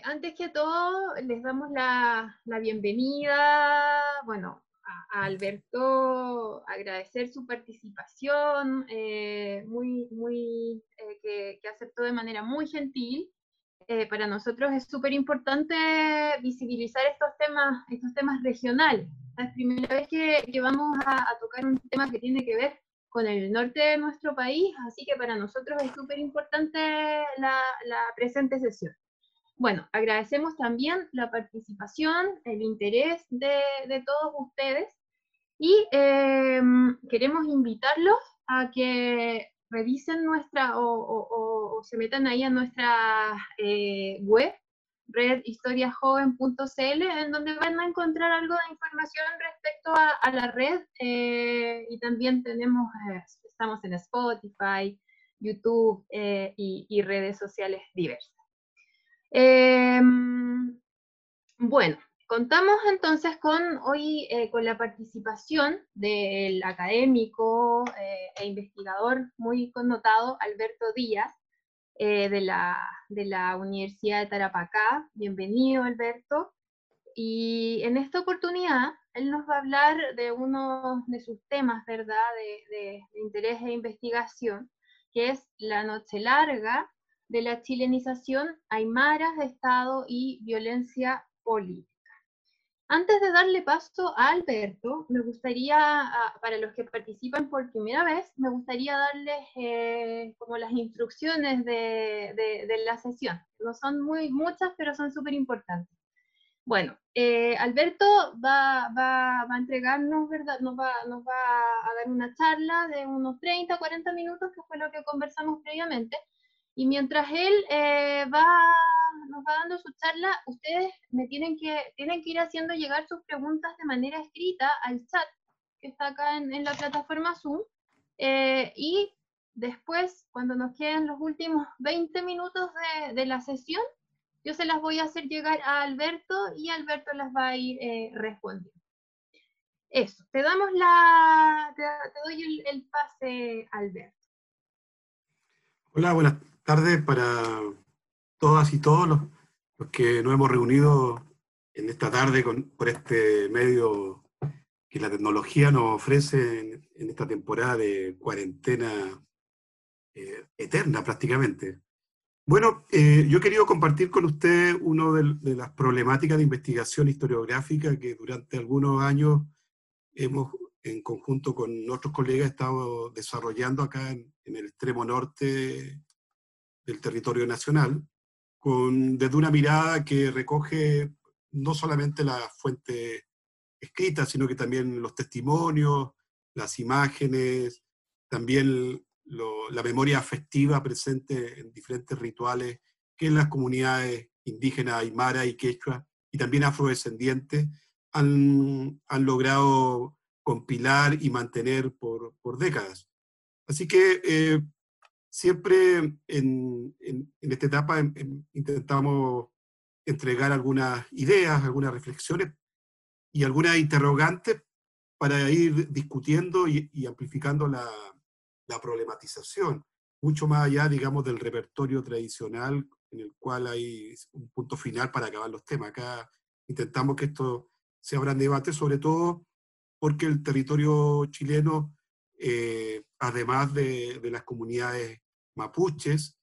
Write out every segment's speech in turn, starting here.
eh, antes que todo, les damos la, bienvenida, bueno, a, Alberto, agradecer su participación, eh, muy, muy, que, que, aceptó de manera muy gentil. para nosotros es súper importante visibilizar estos temas, estos temas regionales. Es la primera vez que, vamos a, a tocar un tema que tiene que ver con el norte de nuestro país, así que para nosotros es súper importante la, presente sesión. Bueno, agradecemos también la participación, el interés de, todos ustedes y em, queremos invitarlos a que revisen nuestra o, se metan ahí a nuestra eh, web redhistoriajoven.cl, en donde van a encontrar algo de información respecto a, la red eh, y también tenemos, eh, estamos en Spotify, YouTube eh, y, redes sociales diversas. Em, bueno, contamos entonces con hoy con la participación del académico e investigador muy connotado Alberto Díaz, eh, de, la, de la Universidad de Tarapacá. Bienvenido, Alberto. Y en esta oportunidad, él nos va a hablar de uno de sus temas, ¿verdad?, de, interés e investigación, que es la noche larga de la chilenización, aymaras de Estado y violencia política. Antes de darle paso a Alberto, me gustaría, ah, para los que participan por primera vez, me gustaría darles eh, como las instrucciones de, la sesión. No son muy muchas, pero son súper importantes. Bueno, eh, Alberto va, a entregarnos, ¿verdad? Nos va, nos va a dar una charla de unos 30, 40 minutos, que fue lo que conversamos previamente. Y mientras él eh, va nos va dando su charla, ustedes me tienen que, tienen que ir haciendo llegar sus preguntas de manera escrita al chat que está acá en, la plataforma Zoom. Eh, y después, cuando nos queden los últimos 20 minutos de, la sesión, yo se las voy a hacer llegar a Alberto y Alberto las va a ir eh, respondiendo. Eso, te damos la, te, doy el, pase, Alberto. Hola, buenas tardes para todas y todos los, que nos hemos reunido en esta tarde por este medio que la tecnología nos ofrece en, esta temporada de cuarentena eh, eterna prácticamente. Bueno, eh, yo he querido compartir con usted una de, las problemáticas de investigación historiográfica que durante algunos años hemos, en conjunto con nuestros colegas, estado desarrollando acá en el extremo norte del territorio nacional con, desde una mirada que recoge no solamente la fuente escrita, sino que también los testimonios, las imágenes, también la memoria afectiva presente en diferentes rituales que en las comunidades indígenas aymara y quechua y también afrodescendientes han, han logrado compilar y mantener por, por décadas. Así que eh, Siempre en, esta etapa intentamos entregar algunas ideas, algunas reflexiones y algunas interrogantes para ir discutiendo y, amplificando la, problematización, mucho más allá, digamos, del repertorio tradicional en el cual hay un punto final para acabar los temas. Acá intentamos que esto se abra en debate, sobre todo porque el territorio chileno eh, además de, las comunidades mapuches,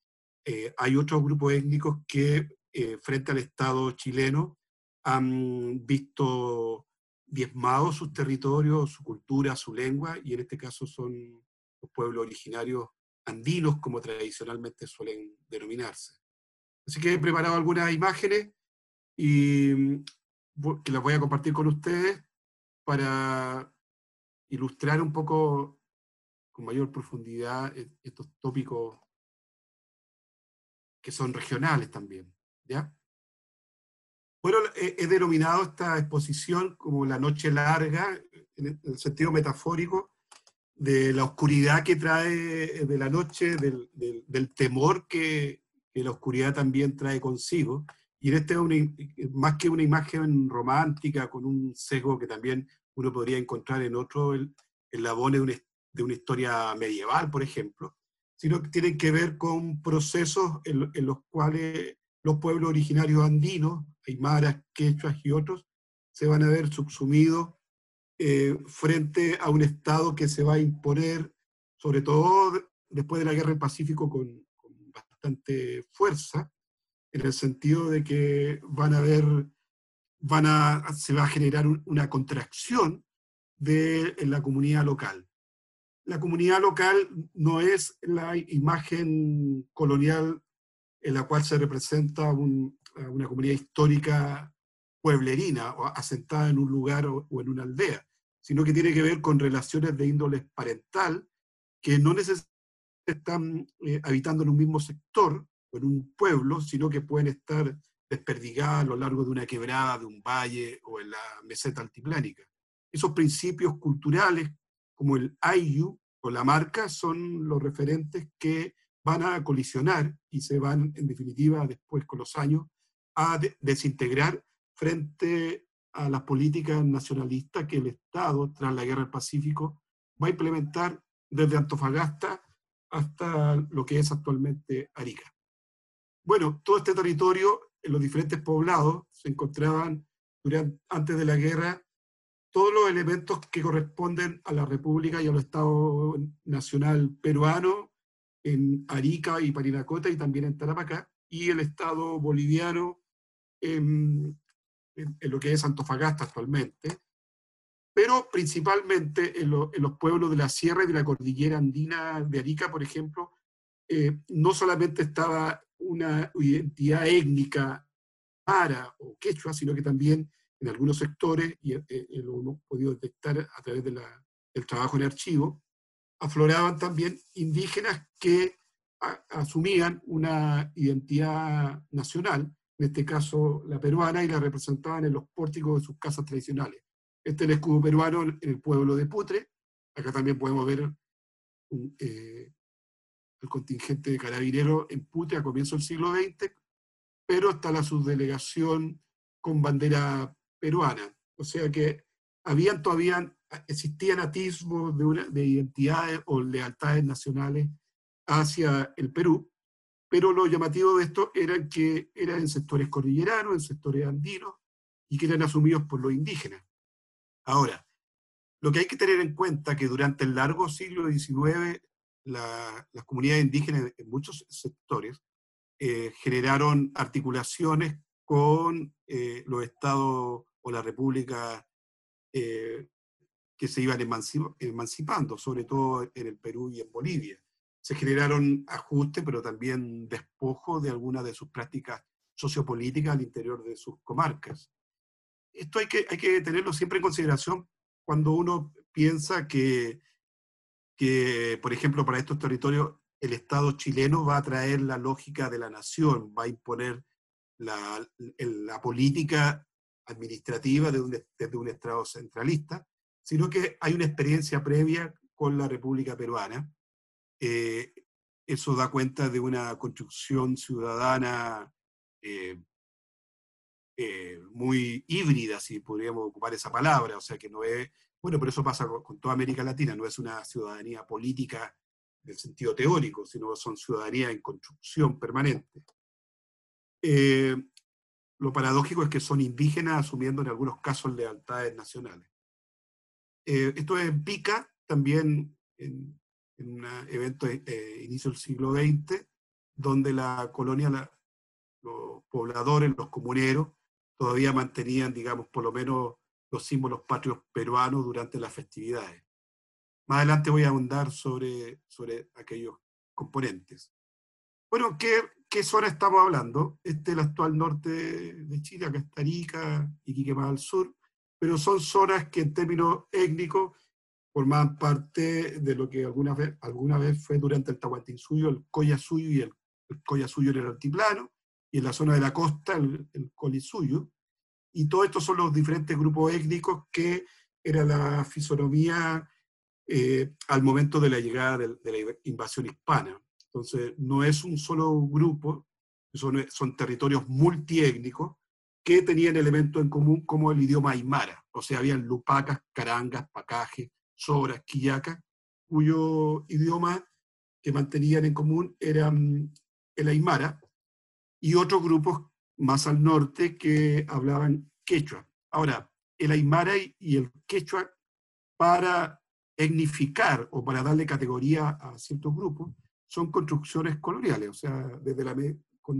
eh, hay otros grupos étnicos que eh, frente al Estado chileno han visto diezmados sus territorios, su cultura, su lengua, y en este caso son los pueblos originarios andinos, como tradicionalmente suelen denominarse. Así que he preparado algunas imágenes y mm, que las voy a compartir con ustedes para ilustrar un poco con mayor profundidad estos tópicos que son regionales también. ¿ya? Bueno, he, denominado esta exposición como la noche larga, en el sentido metafórico, de la oscuridad que trae de la noche, del, temor que, la oscuridad también trae consigo. Y en este es más que una imagen romántica, con un sesgo que también uno podría encontrar en otro, el, el de un, de una historia medieval, por ejemplo, sino que tienen que ver con procesos en, los cuales los pueblos originarios andinos, aymaras, quechuas y otros, se van a ver subsumidos eh, frente a un Estado que se va a imponer, sobre todo después de la Guerra del Pacífico, con, bastante fuerza, en el sentido de que van a ver, van a, se va a generar una contracción de la comunidad local. La comunidad local no es la imagen colonial en la cual se representa una comunidad histórica pueblerina o asentada en un lugar o, en una aldea, sino que tiene que ver con relaciones de índole parental que no necesariamente están eh, habitando en un mismo sector en un pueblo, sino que pueden estar desperdigadas a lo largo de una quebrada, de un valle o en la meseta altiplánica. Esos principios culturales, como el IU o la marca, son los referentes que van a colisionar y se van, en definitiva, después con los años, a desintegrar frente a las políticas nacionalistas que el Estado, tras la Guerra del Pacífico, va a implementar desde Antofagasta hasta lo que es actualmente Arica. Bueno, todo este territorio, en los diferentes poblados, se encontraban durante, antes de la guerra todos los elementos que corresponden a la República y al Estado Nacional peruano, en Arica y Parinacota y también en Tarapacá, y el Estado boliviano en, lo que es Antofagasta actualmente, pero principalmente en, los pueblos de la sierra y de la cordillera andina de Arica, por ejemplo, eh, no solamente estaba una identidad étnica para o quechua, sino que también en algunos sectores, y eh, eh, lo hemos podido detectar a través de del trabajo en archivo, afloraban también indígenas que asumían una identidad nacional, en este caso la peruana, y la representaban en los pórticos de sus casas tradicionales. Este es el escudo peruano en el pueblo de Putre. Acá también podemos ver eh, el contingente de carabineros en Putre a comienzos del siglo XX, pero está la subdelegación con bandera peruana. O sea que habían todavía existían atismos de, una, de identidades o lealtades nacionales hacia el Perú, pero lo llamativo de esto era que eran en sectores cordilleranos, en sectores andinos, y que eran asumidos por los indígenas. Ahora, lo que hay que tener en cuenta es que durante el largo siglo XIX, las comunidades indígenas en muchos sectores eh, generaron articulaciones con eh, los estados o la república eh, que se iban emancipando, sobre todo en el Perú y en Bolivia. Se generaron ajustes, pero también despojos de algunas de sus prácticas sociopolíticas al interior de sus comarcas. Esto hay que, hay que tenerlo siempre en consideración cuando uno piensa que, que, por ejemplo, para estos territorios el Estado chileno va a traer la lógica de la nación, va a imponer la, la política administrativa de un, desde un Estado centralista, sino que hay una experiencia previa con la República Peruana. Eh, eso da cuenta de una construcción ciudadana eh, eh, muy híbrida, si podríamos ocupar esa palabra, o sea que no es, bueno, pero eso pasa con, toda América Latina, no es una ciudadanía política en el sentido teórico, sino son ciudadanía en construcción permanente. lo paradójico es que son indígenas asumiendo en algunos casos lealtades nacionales. Eh, esto es en Pica, también en, un evento de eh, inicio del siglo XX, donde la colonia, los pobladores, los comuneros, todavía mantenían, digamos, por lo menos los símbolos patrios peruanos durante las festividades. Más adelante voy a ahondar sobre, sobre aquellos componentes. Bueno, ¿qué, ¿qué zona estamos hablando? Este es el actual norte de Chile, acá está Arica, Iquique al sur pero son zonas que en términos étnicos formaban parte de lo que alguna vez, alguna vez fue durante el Tahuantinsuyo, el Collasuyo y el, el Collasuyo en el altiplano, y en la zona de la costa el, el Colisuyo. Y todo esto son los diferentes grupos étnicos que era la fisonomía eh, al momento de la llegada de, la invasión hispana. Entonces, no es un solo grupo, son, son territorios multiétnicos que tenían elementos en común como el idioma aymara, o sea, habían lupacas, carangas, pacajes, sobras, quillacas, cuyo idioma que mantenían en común era el aymara, y otros grupos más al norte que hablaban quechua. Ahora, el aymara y el quechua para etnificar o para darle categoría a ciertos grupos son construcciones coloniales, o sea, desde la, con,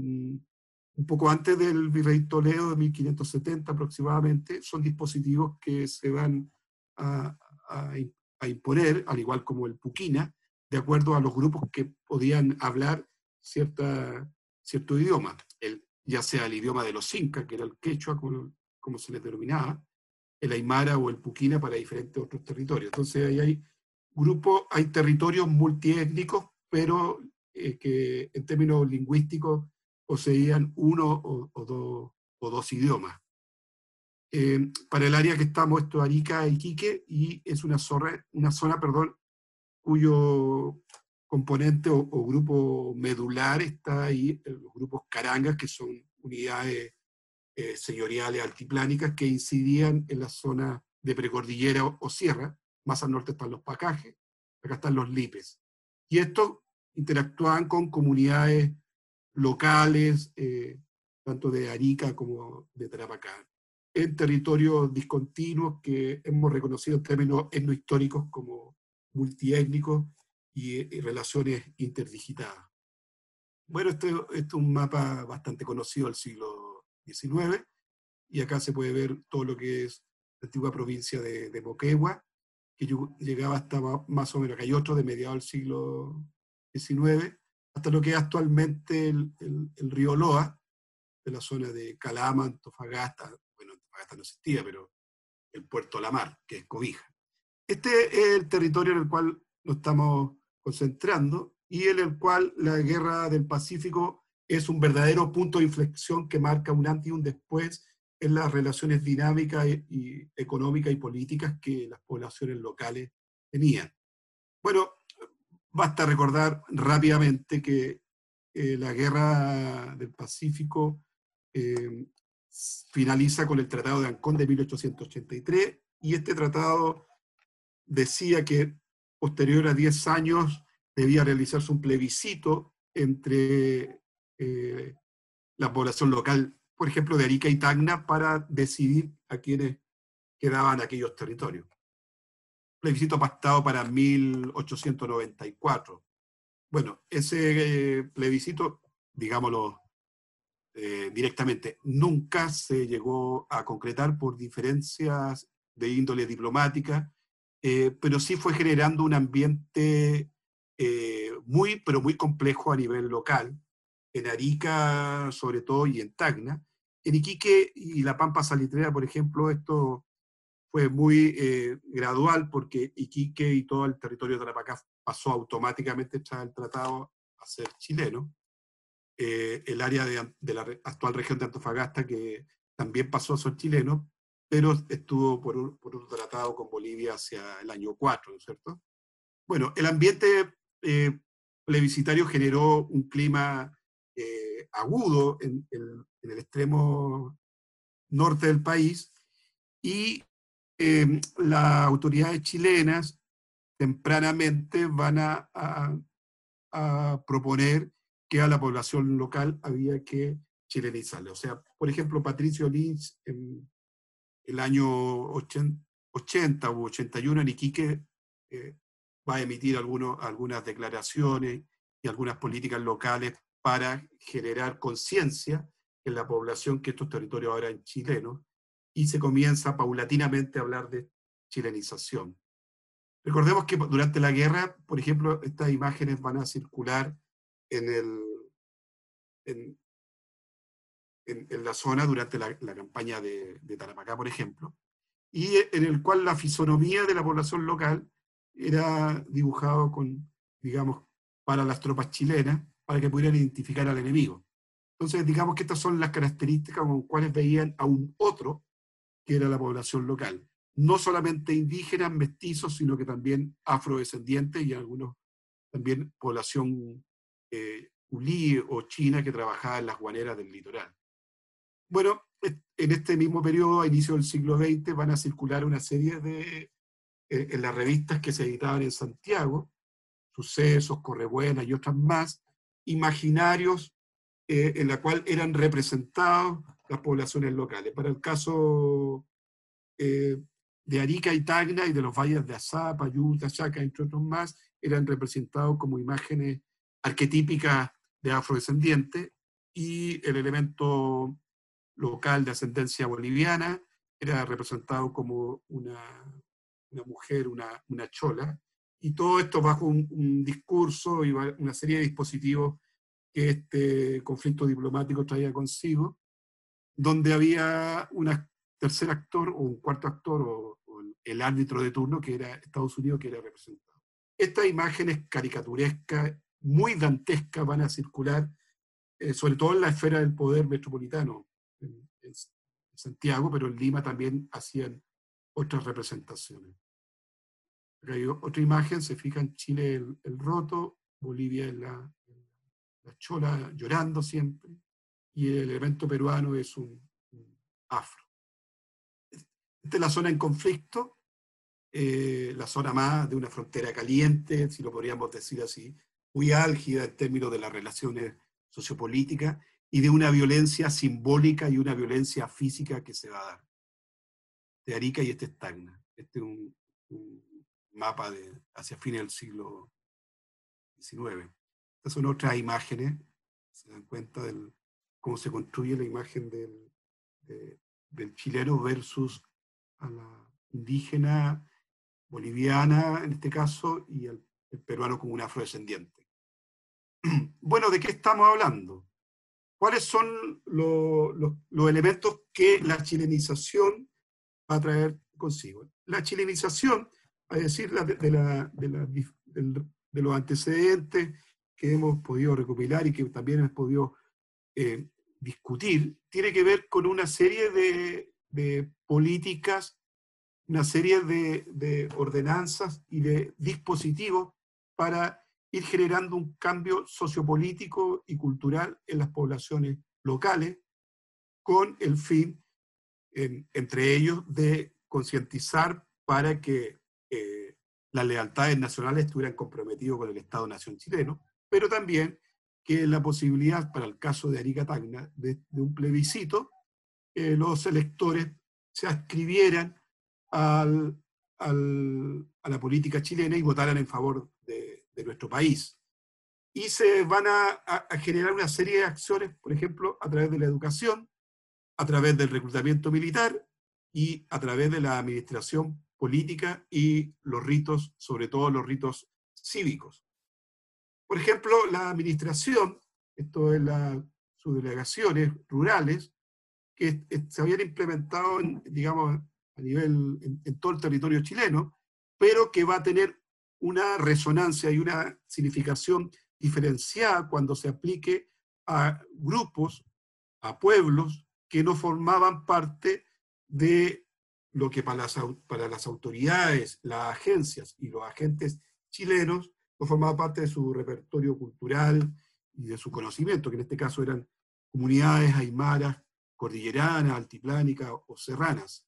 un poco antes del virrey Toledo de 1570 aproximadamente, son dispositivos que se van a, a, imponer, al igual como el puquina, de acuerdo a los grupos que podían hablar cierta, cierto idioma, el, ya sea el idioma de los incas, que era el quechua, como, se les denominaba, el aymara o el puquina para diferentes otros territorios. Entonces ahí hay grupos, hay territorios multiétnicos, pero eh, que en términos lingüísticos poseían uno o, dos idiomas. Eh, para el área que estamos, esto es Arica, Iquique, y es una zona, una zona perdón, cuyo componente o, grupo medular está ahí, los grupos carangas, que son unidades eh, señoriales altiplánicas que incidían en la zona de precordillera o, sierra, más al norte están los pacajes, acá están los lipes. Y estos interactuaban con comunidades locales, eh, tanto de Arica como de Tarapacá, en territorios discontinuos que hemos reconocido en términos etnohistóricos como multiétnicos y, relaciones interdigitadas. Bueno, este, este, es un mapa bastante conocido del siglo XIX, y acá se puede ver todo lo que es la antigua provincia de, de Moquegua, que llegaba hasta más o menos, acá hay otro de mediados del siglo XIX, hasta lo que es actualmente el, el, río Loa, de la zona de Calama, Antofagasta, bueno, Antofagasta no existía, pero el puerto La Mar, que es Cobija. Este es el territorio en el cual nos estamos concentrando y en el cual la guerra del Pacífico es un verdadero punto de inflexión que marca un antes y un después en las relaciones dinámicas y económicas y políticas que las poblaciones locales tenían. Bueno, basta recordar rápidamente que eh, la guerra del Pacífico eh, finaliza con el Tratado de Ancón de 1883 y este tratado decía que posterior a 10 años debía realizarse un plebiscito entre eh, la población local, por ejemplo, de Arica y Tacna, para decidir a quiénes quedaban aquellos territorios. Plebiscito pactado para 1894. Bueno, ese eh, plebiscito, digámoslo eh, directamente, nunca se llegó a concretar por diferencias de índole diplomática eh, pero sí fue generando un ambiente eh, muy, pero muy complejo a nivel local, en Arica sobre todo y en Tacna. En Iquique y la Pampa Salitrera, por ejemplo, esto fue muy eh, gradual porque Iquique y todo el territorio de Tarapacá pasó automáticamente tras el tratado a ser chileno. el área de, de, la actual región de Antofagasta, que también pasó a ser chileno, pero estuvo por un, por un, tratado con Bolivia hacia el año 4, ¿no es cierto? Bueno, el ambiente eh, plebiscitario generó un clima eh, agudo en, el extremo norte del país y em, las autoridades chilenas tempranamente van a, a, proponer que a la población local había que chilenizarle. O sea, por ejemplo, Patricio Lynch en el año 80, u 81 en Iquique eh, va a emitir algunas declaraciones y algunas políticas locales para generar conciencia en la población que estos territorios ahora en chilenos y se comienza paulatinamente a hablar de chilenización. Recordemos que durante la guerra, por ejemplo, estas imágenes van a circular en, el, en, en, la zona durante la, campaña de, de, Tarapacá, por ejemplo, y en el cual la fisonomía de la población local era dibujado con, digamos, para las tropas chilenas, para que pudieran identificar al enemigo. Entonces, digamos que estas son las características con cuales veían a un otro, que era la población local. No solamente indígenas, mestizos, sino que también afrodescendientes y algunos también población eh, ulí o china que trabajaba en las guaneras del litoral. Bueno, en este mismo periodo, a inicio del siglo XX, van a circular una serie de, eh, en las revistas que se editaban en Santiago, Sucesos, Correbuena y otras más, imaginarios eh, en la cual eran representados las poblaciones locales. Para el caso eh, de Arica y Tacna y de los valles de Azapa, Yuta, Chaca, entre otros más, eran representados como imágenes arquetípicas de afrodescendientes y el elemento local de ascendencia boliviana era representado como una, una mujer, una, una, chola, y todo esto bajo un, discurso y una serie de dispositivos que este conflicto diplomático traía consigo, donde había un tercer actor o un cuarto actor o, o el árbitro de turno que era Estados Unidos que era representado. Estas imágenes caricaturescas, muy dantescas, van a circular, eh, sobre todo en la esfera del poder metropolitano, en, Santiago, pero en Lima también hacían otras representaciones. Hay otra imagen, se fija en Chile el, roto, Bolivia la, la, chola llorando siempre, y el elemento peruano es un, un afro. Esta es la zona en conflicto, eh, la zona más de una frontera caliente, si lo podríamos decir así, muy álgida en términos de las relaciones sociopolíticas y de una violencia simbólica y una violencia física que se va a dar. De Arica y este estagna. Este es un, mapa de hacia fines del siglo XIX. Estas son otras imágenes, se dan cuenta de cómo se construye la imagen del, de, del chileno versus a la indígena boliviana, en este caso, y el, el peruano como un afrodescendiente. Bueno, ¿de qué estamos hablando? ¿Cuáles son lo, lo, los elementos que la chilenización va a traer consigo? La chilenización, a decir, de, de, la, de, la, de, los antecedentes que hemos podido recopilar y que también hemos podido eh, discutir, tiene que ver con una serie de, políticas, una serie de, ordenanzas y de dispositivos para ir generando un cambio sociopolítico y cultural en las poblaciones locales, con el fin, en, entre ellos, de concientizar para que eh, las lealtades nacionales estuvieran comprometidas con el Estado-Nación chileno, pero también que la posibilidad, para el caso de Arica Tacna, de, de un plebiscito, eh, los electores se adscribieran a la política chilena y votaran en favor de, nuestro país. Y se van a, generar una serie de acciones, por ejemplo, a través de la educación, a través del reclutamiento militar y a través de la administración política y los ritos, sobre todo los ritos cívicos. Por ejemplo, la administración, esto es las subdelegaciones rurales, que se habían implementado, en, digamos, a nivel, en, todo el territorio chileno, pero que va a tener una resonancia y una significación diferenciada cuando se aplique a grupos, a pueblos que no formaban parte de lo que para las, para las autoridades, las agencias y los agentes chilenos no formaba parte de su repertorio cultural y de su conocimiento, que en este caso eran comunidades aymaras, cordilleranas, altiplánicas o serranas.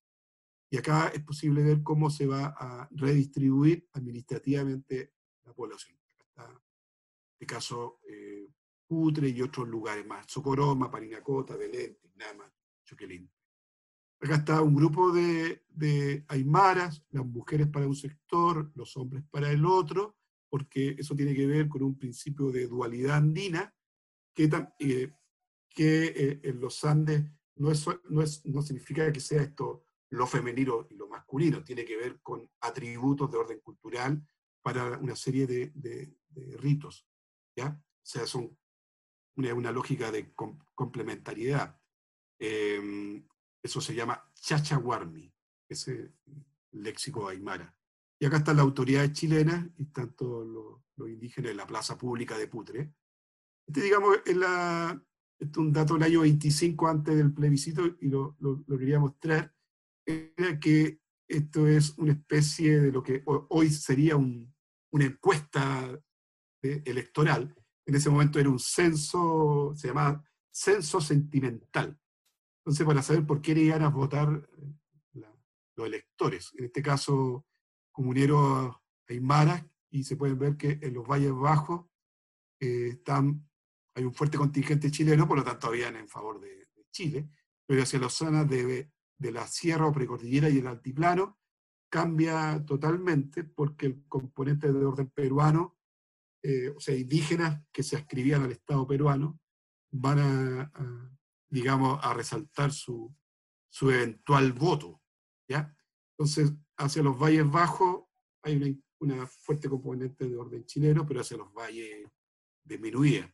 Y acá es posible ver cómo se va a redistribuir administrativamente la población. Acá está este caso eh, Putre y otros lugares más, Socoroma, Parinacota, Belén, Tignama, Choquelín. Acá está un grupo de, de aymaras, las mujeres para un sector, los hombres para el otro, porque eso tiene que ver con un principio de dualidad andina, que, eh, eh, en los Andes no, es, no, es, no significa que sea esto lo femenino y lo masculino, tiene que ver con atributos de orden cultural para una serie de, ritos, ¿ya? O sea, son una, lógica de com complementariedad. Eh, eso se llama chachaguarmi, ese léxico aymara. Y acá están las autoridades chilenas y todos los, los, indígenas en la plaza pública de Putre. Este, digamos, es, este es un dato del año 25 antes del plebiscito y lo, lo, lo quería mostrar era que esto es una especie de lo que hoy sería un, una encuesta electoral. En ese momento era un censo, se llamaba censo sentimental. Entonces, para saber por qué iban a votar la, los electores, en este caso, comuneros aymaras, y se pueden ver que en los valles bajos eh, están hay un fuerte contingente chileno, por lo tanto habían en favor de, Chile, pero hacia las zonas de, de la sierra o precordillera y el altiplano cambia totalmente porque el componente de orden peruano, eh, o sea, indígenas que se ascribían al Estado peruano, van a, digamos, a resaltar su, su eventual voto. ¿ya? Entonces, hacia los valles bajos hay una, fuerte componente de orden chileno, pero hacia los valles disminuía.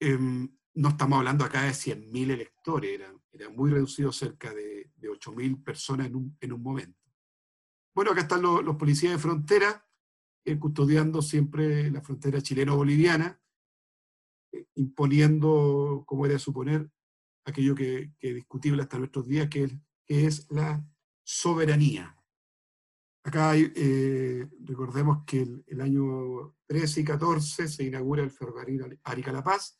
Em, no estamos hablando acá de 100.000 electores, era, era, muy reducido, cerca de, de 8.000 personas en un, en un, momento. Bueno, acá están los, policías de frontera, eh, custodiando siempre la frontera chileno-boliviana, eh, imponiendo, como era de suponer, aquello que, es discutible hasta nuestros días, que que es la soberanía. Acá hay, eh, recordemos que el, el, año 13 y 14 se inaugura el ferrocarril Arica-La Paz,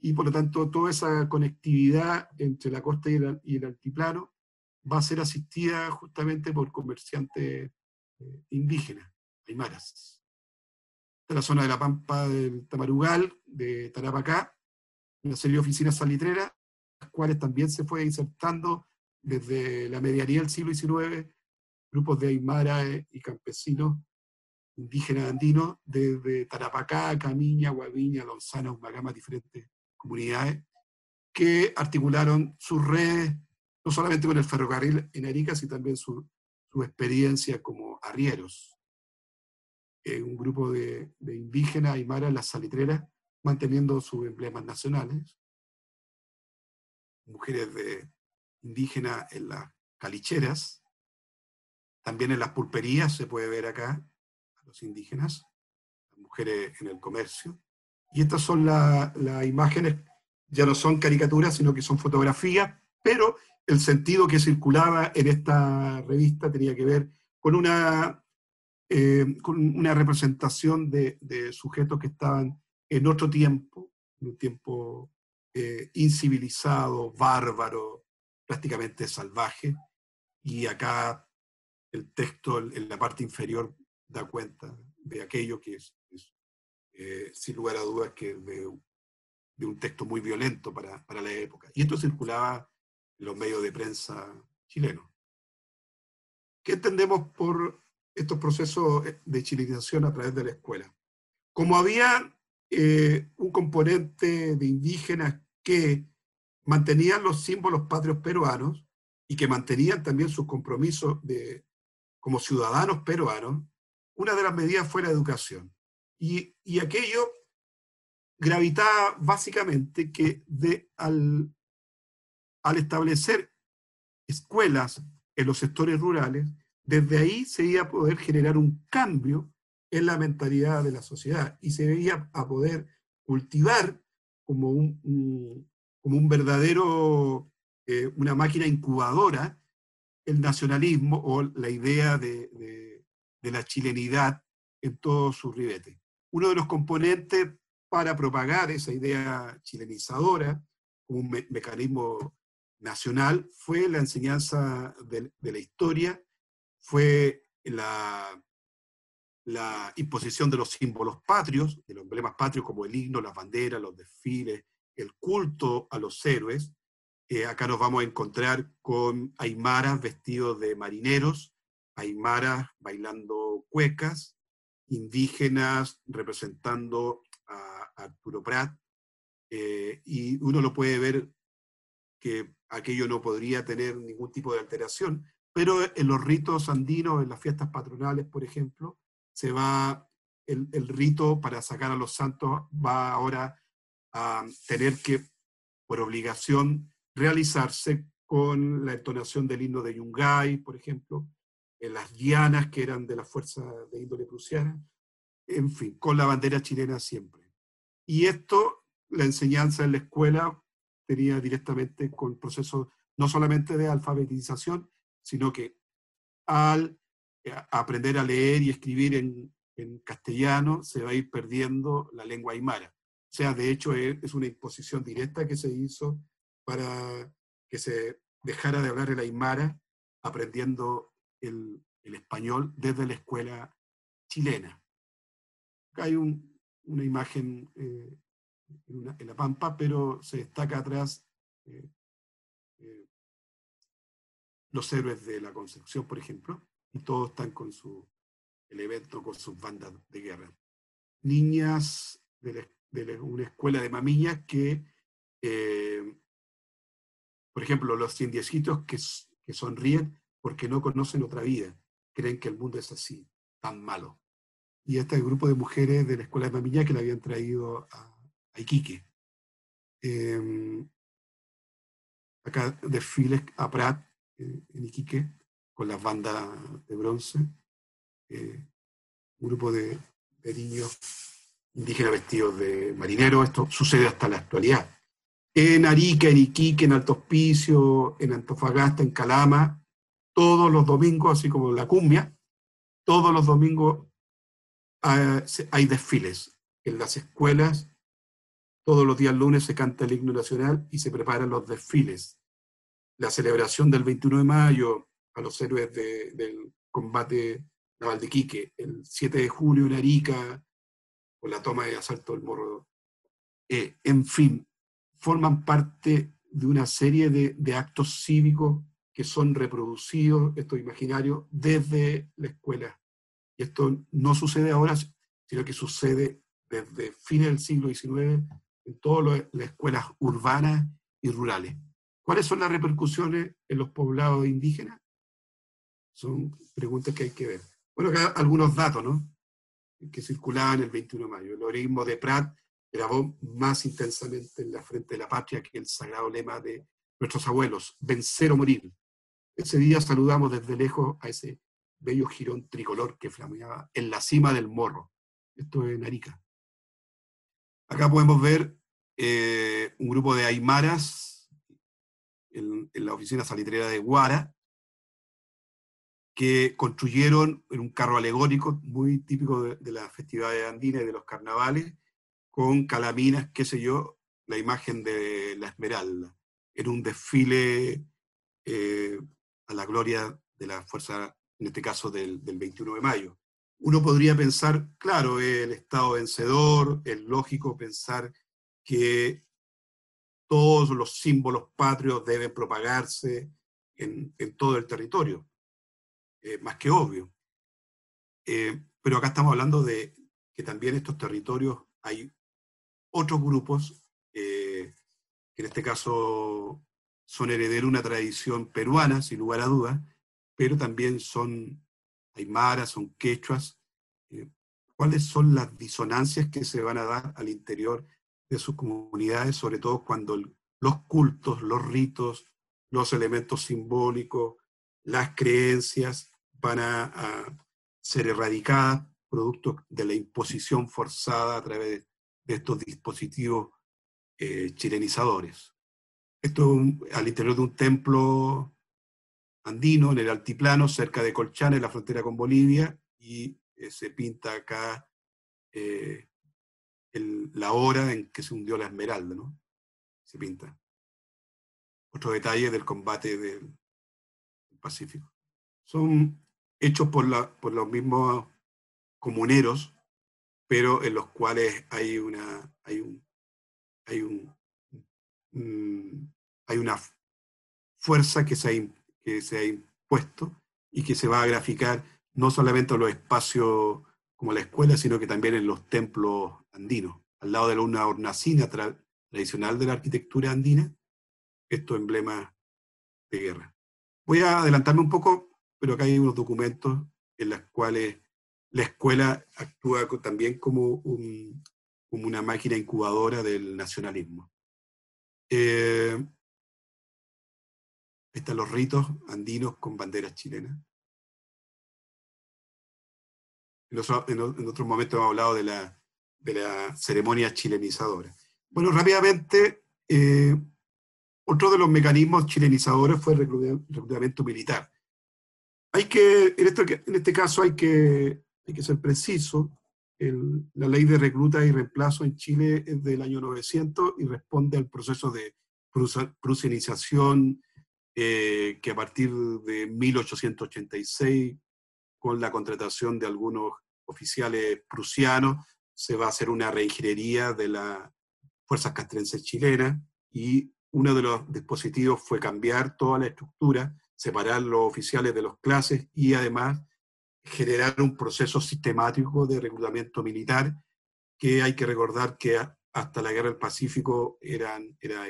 y por lo tanto toda esa conectividad entre la costa y el, altiplano va a ser asistida justamente por comerciantes eh, indígenas, aymaras. De la zona de la Pampa del Tamarugal, de Tarapacá, una serie de oficinas salitreras, las cuales también se fue insertando desde la medianía del siglo XIX grupos de aymara y campesinos indígenas andinos desde Tarapacá, Camiña, Guaviña, Lonzana, Humagama, diferentes comunidades que articularon sus redes, no solamente con el ferrocarril en Arica, sino también su, experiencia como arrieros. Eh, un grupo de, de indígenas las salitreras, manteniendo sus emblemas nacionales. Mujeres de indígenas en las calicheras, también en las pulperías se puede ver acá a los indígenas, mujeres en el comercio. Y estas son las la imágenes, ya no son caricaturas, sino que son fotografías, pero el sentido que circulaba en esta revista tenía que ver con una, eh, con una representación de, sujetos que estaban en otro tiempo, en un tiempo eh, incivilizado, bárbaro, prácticamente salvaje, y acá el texto en la parte inferior da cuenta de aquello que es eh, sin lugar a dudas, que de, de, un texto muy violento para, para la época. Y esto circulaba en los medios de prensa chilenos. ¿Qué entendemos por estos procesos de chilenización a través de la escuela? Como había eh, un componente de indígenas que mantenían los símbolos patrios peruanos y que mantenían también sus compromisos de, como ciudadanos peruanos, una de las medidas fue la educación. Y, y aquello gravitaba básicamente que de, al, al establecer escuelas en los sectores rurales, desde ahí se iba a poder generar un cambio en la mentalidad de la sociedad y se iba a poder cultivar como un, como un verdadero, eh, una máquina incubadora el nacionalismo o la idea de, de, de la chilenidad en todo su ribete. Uno de los componentes para propagar esa idea chilenizadora un me mecanismo nacional fue la enseñanza de, la historia, fue la, la, imposición de los símbolos patrios, de los emblemas patrios como el himno, las banderas, los desfiles, el culto a los héroes, eh, acá nos vamos a encontrar con aymaras vestidos de marineros, aymaras bailando cuecas, indígenas representando a, Arturo Prat, eh, y uno lo puede ver que aquello no podría tener ningún tipo de alteración, pero en los ritos andinos, en las fiestas patronales, por ejemplo, se va, el, el rito para sacar a los santos va ahora a tener que, por obligación, realizarse con la entonación del himno de Yungay, por ejemplo, en las dianas que eran de la fuerza de índole prusiana, en fin, con la bandera chilena siempre. Y esto, la enseñanza en la escuela tenía directamente con el proceso no solamente de alfabetización, sino que al eh, aprender a leer y escribir en, en castellano se va a ir perdiendo la lengua aymara. O sea, de hecho es una imposición directa que se hizo para que se dejara de hablar el aymara aprendiendo el, el español desde la escuela chilena. Acá hay un, una imagen eh, en, La Pampa, pero se destaca atrás eh, eh, los héroes de la Concepción, por ejemplo, y todos están con su elemento, con sus bandas de guerra. Niñas de, una escuela de mamillas que, por ejemplo, los indiecitos que, que sonríen porque no conocen otra vida, creen que el mundo es así, tan malo. Y este es el grupo de mujeres de la escuela de mamillas que la habían traído a, Iquique. Em, acá desfiles a Prat eh, en Iquique con las bandas de bronce. Eh, un grupo de, niños indígenas vestidos de marineros. Esto sucede hasta la actualidad. En Arica, en Iquique, en Alto Hospicio, en Antofagasta, en Calama, todos los domingos, así como la cumbia, todos los domingos ah, hay desfiles en las escuelas todos los días lunes se canta el himno nacional y se preparan los desfiles. La celebración del 21 de mayo a los héroes del combate naval de Quique, el 7 de julio en Arica, con la toma de asalto del Morro. Eh, en fin, forman parte de una serie de, actos cívicos que son reproducidos, estos imaginarios, desde la escuela. Y esto no sucede ahora, sino que sucede desde fines del siglo XIX en todas las escuelas urbanas y rurales. ¿Cuáles son las repercusiones en los poblados indígenas? Son preguntas que hay que ver. Bueno, acá algunos datos, ¿no? Que circulaban el 21 de mayo. El organismo de Prat grabó más intensamente en la frente de la patria que el sagrado lema de nuestros abuelos, vencer o morir. Ese día saludamos desde lejos a ese bello jirón tricolor que flameaba en la cima del morro. Esto es en Arica. Acá podemos ver eh, un grupo de aymaras en, la oficina salitrera de Guara, que construyeron en un carro alegórico muy típico de, las festividades andinas y de los carnavales, con calaminas, qué sé yo, la imagen de la Esmeralda, en un desfile eh, a la gloria de la fuerza, en este caso del, del 21 de mayo uno podría pensar, claro, el Estado vencedor, es lógico pensar que todos los símbolos patrios deben propagarse en, todo el territorio, eh, más que obvio. Eh, pero acá estamos hablando de que también estos territorios hay otros grupos, eh, que en este caso son herederos de una tradición peruana, sin lugar a dudas, pero también son aymaras, son quechuas, eh, cuáles son las disonancias que se van a dar al interior de sus comunidades, sobre todo cuando los cultos, los ritos, los elementos simbólicos, las creencias van a, ser erradicadas producto de la imposición forzada a través de estos dispositivos eh, chilenizadores. Esto al interior de un templo andino, en el altiplano, cerca de Colchane, en la frontera con Bolivia, y eh, se pinta acá eh, la hora en que se hundió la Esmeralda, ¿no? Se pinta. Otro detalle del combate del Pacífico. Son hechos por, la, por los mismos comuneros, pero en los cuales hay una, hay un, hay un, hay una fuerza que se ha que se ha impuesto y que se va a graficar no solamente en los espacios como la escuela, sino que también en los templos andinos, al lado de una hornacina tradicional de la arquitectura andina, estos emblemas de guerra. Voy a adelantarme un poco, pero acá hay unos documentos en los cuales la escuela actúa también como, como una máquina incubadora del nacionalismo. Eh, están los ritos andinos con banderas chilenas. En, otro, momento hemos hablado de la, de la ceremonia chilenizadora. Bueno, rápidamente, eh, otro de los mecanismos chilenizadores fue el reclutamiento militar. Hay que, en, esto, en este caso hay que, hay que ser preciso, la ley de recluta y reemplazo en Chile es del año 900 y responde al proceso de prusianización eh, que a partir de 1886, con la contratación de algunos oficiales prusianos, se va a hacer una reingeniería de la, fuerzas castrenses chilenas y uno de los dispositivos fue cambiar toda la estructura, separar los oficiales de las clases y además generar un proceso sistemático de reclutamiento militar que hay que recordar que hasta la guerra del Pacífico eran, era,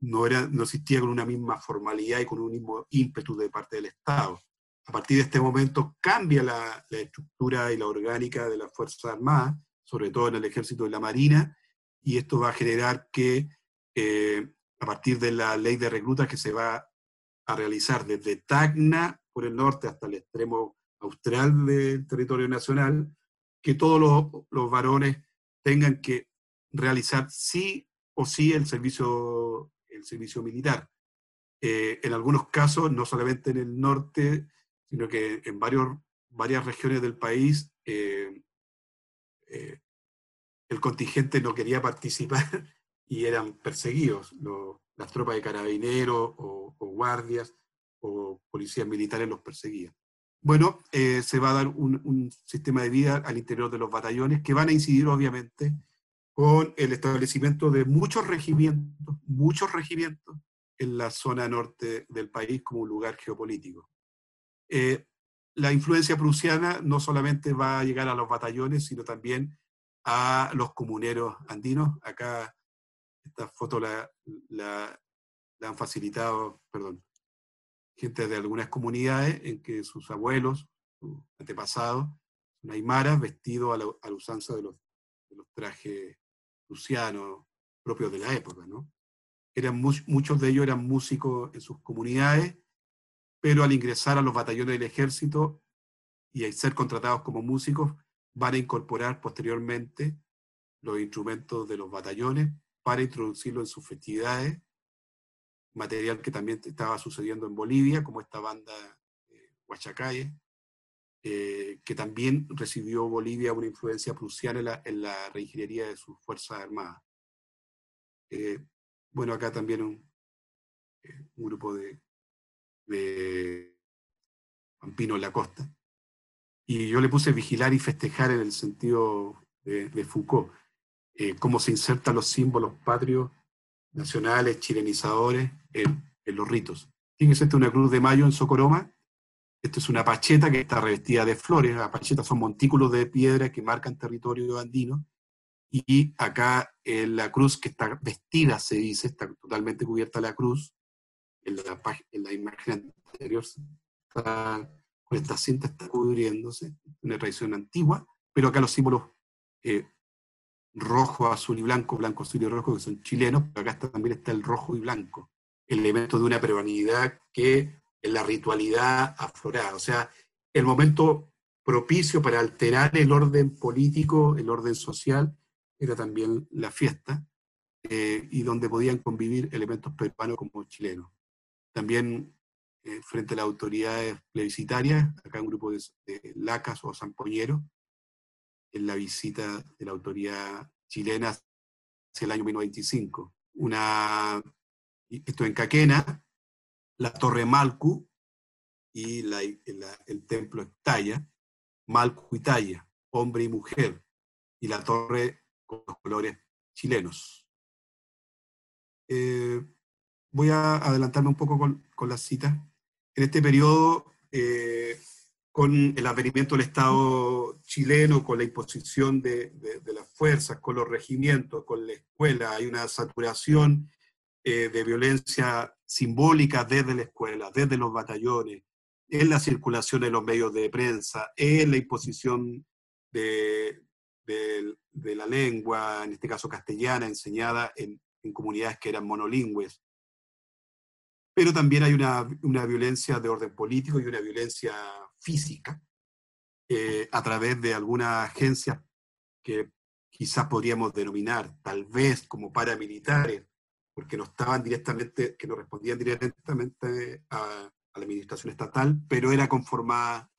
no, era, no existía con una misma formalidad y con un mismo ímpetu de parte del Estado. A partir de este momento cambia la, estructura y la orgánica de las Fuerzas Armadas, sobre todo en el Ejército y la Marina, y esto va a generar que eh, a partir de la ley de reclutas que se va a realizar desde Tacna por el norte hasta el extremo austral del territorio nacional, que todos los, los varones tengan que realizar sí o sí el servicio, el servicio militar. Eh, en algunos casos, no solamente en el norte, sino que en varias regiones del país, eh, eh, el contingente no quería participar y eran perseguidos. las tropas de carabineros o, guardias o policías militares los perseguían. Bueno, se va a dar un, sistema de vida al interior de los batallones que van a incidir obviamente con el establecimiento de muchos regimientos, muchos regimientos en la zona norte del país como un lugar geopolítico. Eh, la influencia prusiana no solamente va a llegar a los batallones, sino también a los comuneros andinos. Acá esta foto la, la, han facilitado, perdón, gente de algunas comunidades en que sus abuelos, sus antepasados, son aymaras vestidos a la, usanza de los, de los trajes prusianos propios de la época, ¿no? Eran muchos de ellos eran músicos en sus comunidades, pero al ingresar a los batallones del ejército y al ser contratados como músicos, van a incorporar posteriormente los instrumentos de los batallones para introducirlo en sus festividades, material que también estaba sucediendo en Bolivia, como esta banda eh, Huachacaye, eh, que también recibió Bolivia una influencia prusiana en la, en la reingeniería de sus Fuerzas Armadas. Eh, bueno, acá también un, eh, un grupo de, de Pampino en la costa. Y yo le puse vigilar y festejar en el sentido de, Foucault, eh, cómo se insertan los símbolos patrios, nacionales, chilenizadores en, los ritos. Fíjense, esta es una cruz de mayo en Socoroma. Esto es una pacheta que está revestida de flores. Las pachetas son montículos de piedra que marcan territorio andino. Y acá en la cruz que está vestida, se dice, está totalmente cubierta la cruz. En la, en la imagen anterior está esta cinta está cubriéndose, una tradición antigua, pero acá los símbolos eh, rojo, azul y blanco, blanco, azul y rojo, que son chilenos, pero acá también está el rojo y blanco, el elemento de una peruanidad que la ritualidad aflorada, o sea, el momento propicio para alterar el orden político, el orden social, era también la fiesta, eh, y donde podían convivir elementos peruanos como chilenos. También eh, frente a las autoridades plebiscitarias, acá un grupo de, lacas o zampoñeros, en la visita de la autoridad chilena hacia el año 1925. Una, esto en Caquena, la Torre Malcu y el templo Estalla, Malcu y hombre y mujer, y la torre con los colores chilenos. Eh, voy a adelantarme un poco con, con las citas en este periodo, eh, con el advenimiento del Estado chileno, con la imposición de, las fuerzas, con los regimientos, con la escuela, hay una saturación eh, de violencia simbólica desde la escuela, desde los batallones, en la circulación de los medios de prensa, en la imposición de, la lengua, en este caso castellana, enseñada en comunidades que eran monolingües. Pero también hay una, violencia de orden político y una violencia física eh, a través de algunas agencias que quizás podríamos denominar tal vez como paramilitares, porque no estaban directamente, que no respondían directamente a, la administración estatal, pero era conformada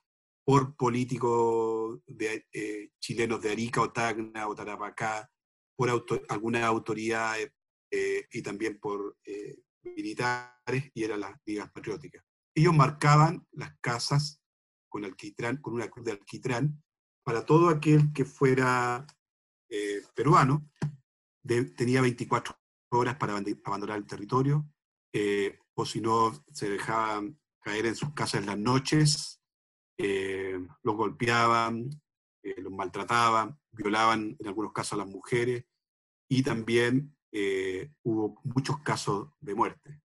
por políticos eh, chilenos de Arica o Tacna o Tarapacá, por algunas autoridades eh, y también por militares y eran las ligas patrióticas. Ellos marcaban las casas con alquitrán, con una cruz de alquitrán, para todo aquel que fuera eh, peruano, tenía 24 horas para abandonar el territorio, eh, o si no, se dejaban caer en sus casas en las noches, eh, los golpeaban, eh, los maltrataban, violaban en algunos casos a las mujeres, y también hubo muchos casos de muerte.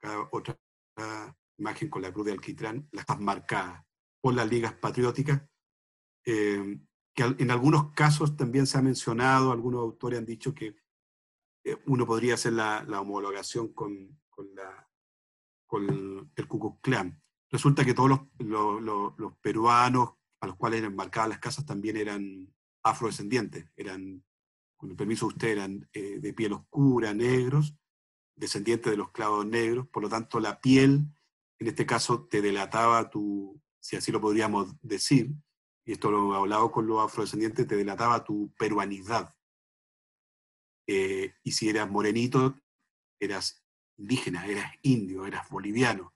Cada otra imagen con la cruz de alquitrán, las marcadas por las ligas patrióticas, que en algunos casos también se ha mencionado, algunos autores han dicho que eh, uno podría hacer la, homologación con, el Ku Klux Klan. Resulta que todos los, peruanos a los cuales eran las casas también eran afrodescendientes, eran, con el permiso de usted, eran eh, de piel oscura, negros, descendientes de los clavos negros, por lo tanto la piel, en este caso, te delataba tu, si así lo podríamos decir, y esto lo he hablado con los afrodescendientes, te delataba tu peruanidad. Eh, y si eras morenito, eras indígena, eras indio, eras boliviano.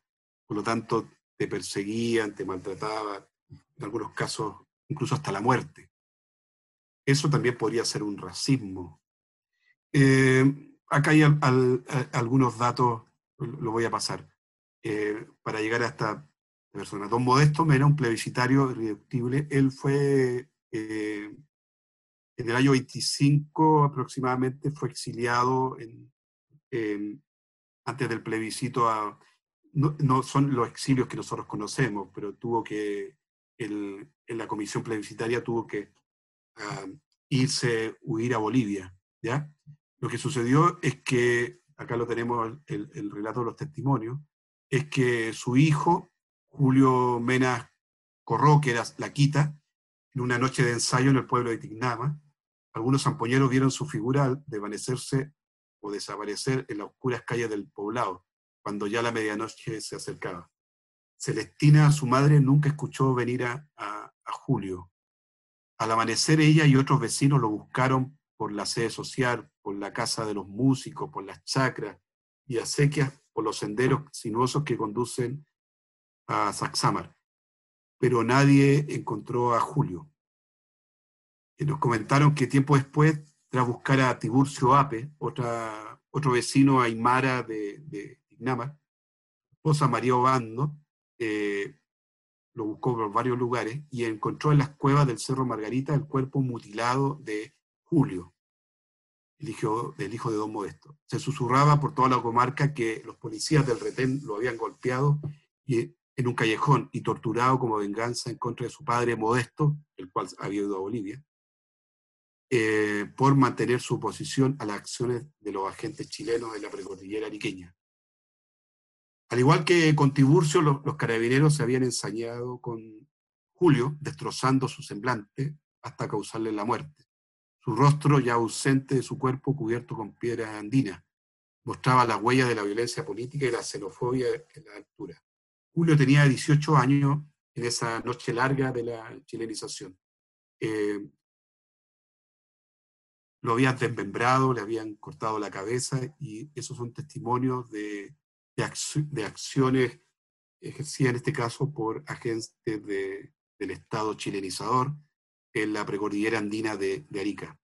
Por lo tanto, te perseguían, te maltrataban, en algunos casos incluso hasta la muerte. Eso también podría ser un racismo. Eh, acá hay algunos datos, lo voy a pasar, eh, para llegar a esta persona. Don Modesto era un plebiscitario irreductible. Él fue en el año 25 aproximadamente fue exiliado antes del plebiscito a, no, son los exilios que nosotros conocemos, pero tuvo que, en la comisión plebiscitaria tuvo que ah, irse, huir a Bolivia, ¿ya? Lo que sucedió es que, acá lo tenemos el, el relato de los testimonios, es que su hijo, Julio Mena Corró, que era la quita, en una noche de ensayo en el pueblo de Tignama, algunos zampoñeros vieron su figura desvanecerse o desaparecer en las oscuras calles del poblado, cuando ya la medianoche se acercaba. Celestina, su madre, nunca escuchó venir a, Julio. Al amanecer ella y otros vecinos lo buscaron por la sede social, por la casa de los músicos, por las chacras y acequias, por los senderos sinuosos que conducen a Saxamar. Pero nadie encontró a Julio nos comentaron que tiempo después, tras buscar a Tiburcio Ape, otra, otro vecino aymara de, de Ignama, esposa María Obando, eh, lo buscó por varios lugares y encontró en las cuevas del Cerro Margarita el cuerpo mutilado de Julio, el hijo, del hijo de Don Modesto. Se susurraba por toda la comarca que los policías del retén lo habían golpeado y, en un callejón y torturado como venganza en contra de su padre Modesto, el cual había ido a Bolivia, eh, por mantener su oposición a las acciones de los agentes chilenos en la precordillera ariqueña. Al igual que con Tiburcio, los, carabineros se habían ensañado con Julio, destrozando su semblante hasta causarle la muerte. Su rostro, ya ausente de su cuerpo, cubierto con piedra andina, mostraba las huellas de la violencia política y la xenofobia en la altura. Julio tenía 18 años en esa noche larga de la chilenización. Eh, lo habían desmembrado, le habían cortado la cabeza y esos son testimonios de, de, acciones ejercidas en este caso por agentes de, del Estado chilenizador en la precordillera andina de, Arica.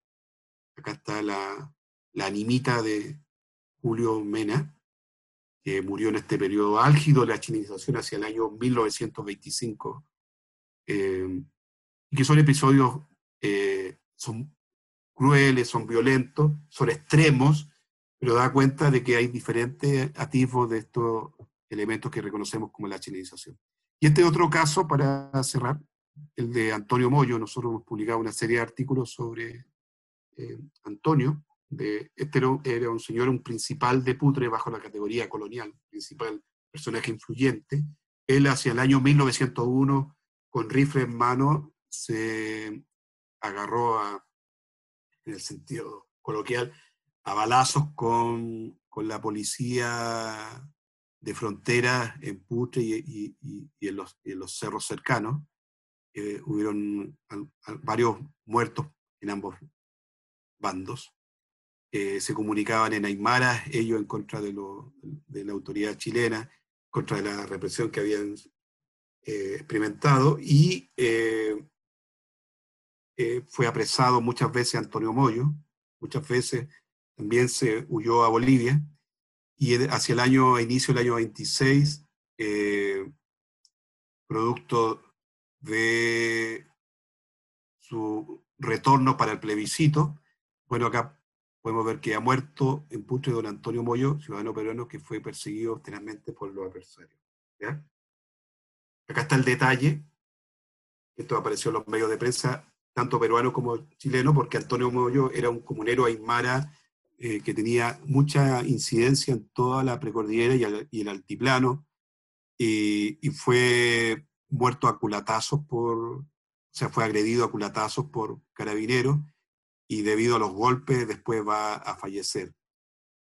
Acá está la, la animita de Julio Mena, que murió en este periodo álgido de la chilenización hacia el año 1925, eh, y que son episodios, eh, son crueles, son violentos, son extremos, pero da cuenta de que hay diferentes atisbos de estos elementos que reconocemos como la chilenización. Y este otro caso, para cerrar, el de Antonio Moyo, nosotros hemos publicado una serie de artículos sobre eh, Antonio, de, este era, un señor, un principal de Putre bajo la categoría colonial, principal personaje influyente. Él hacia el año 1901, con rifle en mano, se agarró a en el sentido coloquial, a balazos con, la policía de frontera en Putre y, en, los, los, cerros cercanos. Eh, hubieron varios muertos en ambos bandos. Eh, se comunicaban en Aymara, ellos en contra de, la autoridad chilena, contra la represión que habían eh, experimentado, y fue apresado muchas veces Antonio Moyo, muchas veces también se huyó a Bolivia, y hacia el año, a inicio del año 26, eh, producto de su retorno para el plebiscito, bueno, acá podemos ver que ha muerto en Putre don Antonio Moyo, ciudadano peruano que fue perseguido tenazmente por los adversarios. Acá está el detalle, esto apareció en los medios de prensa, tanto peruano como chileno, porque Antonio Moyo era un comunero aymara eh, que tenía mucha incidencia en toda la precordillera y, el altiplano, y, fue muerto a culatazos por, o sea, fue agredido a culatazos por carabineros, y debido a los golpes después va a fallecer.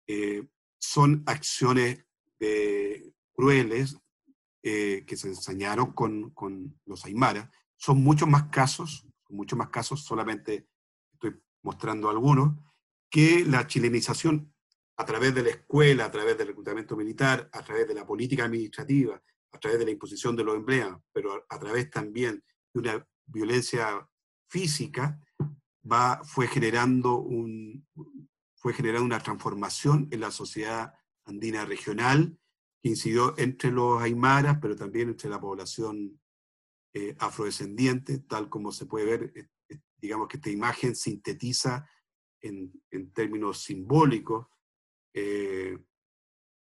Eh, son acciones crueles eh, que se ensañaron con, con los aymaras. Son muchos más casos, muchos más casos, solamente estoy mostrando algunos, que la chilenización a través de la escuela, a través del reclutamiento militar, a través de la política administrativa, a través de la imposición de los empleados, pero a través también de una violencia física, va, fue, generando un, fue generando una transformación en la sociedad andina regional que incidió entre los aymaras, pero también entre la población eh, afrodescendiente, tal como se puede ver, eh, eh, digamos que esta imagen sintetiza en, términos simbólicos,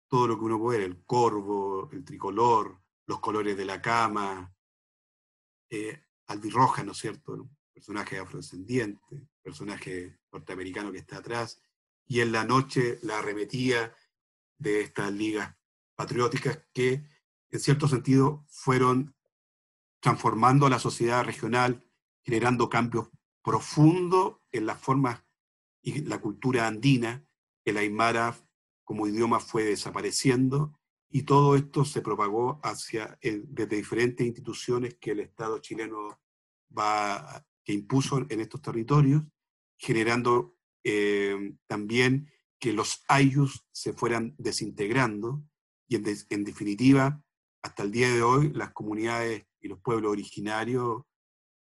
todo lo que uno puede ver, el corvo, el tricolor, los colores de la cama, albirroja, ¿no es cierto? Personaje afrodescendiente, personaje norteamericano que está atrás, y en la noche la arremetía de estas ligas patrióticas que, en cierto sentido, fueron transformando a la sociedad regional, generando cambios profundos en las formas y la cultura andina, el aymara como idioma fue desapareciendo y todo esto se propagó hacia desde diferentes instituciones que el Estado chileno va, que impuso en estos territorios, generando eh, también que los ayus se fueran desintegrando y en, en definitiva, hasta el día de hoy, las comunidades y los pueblos originarios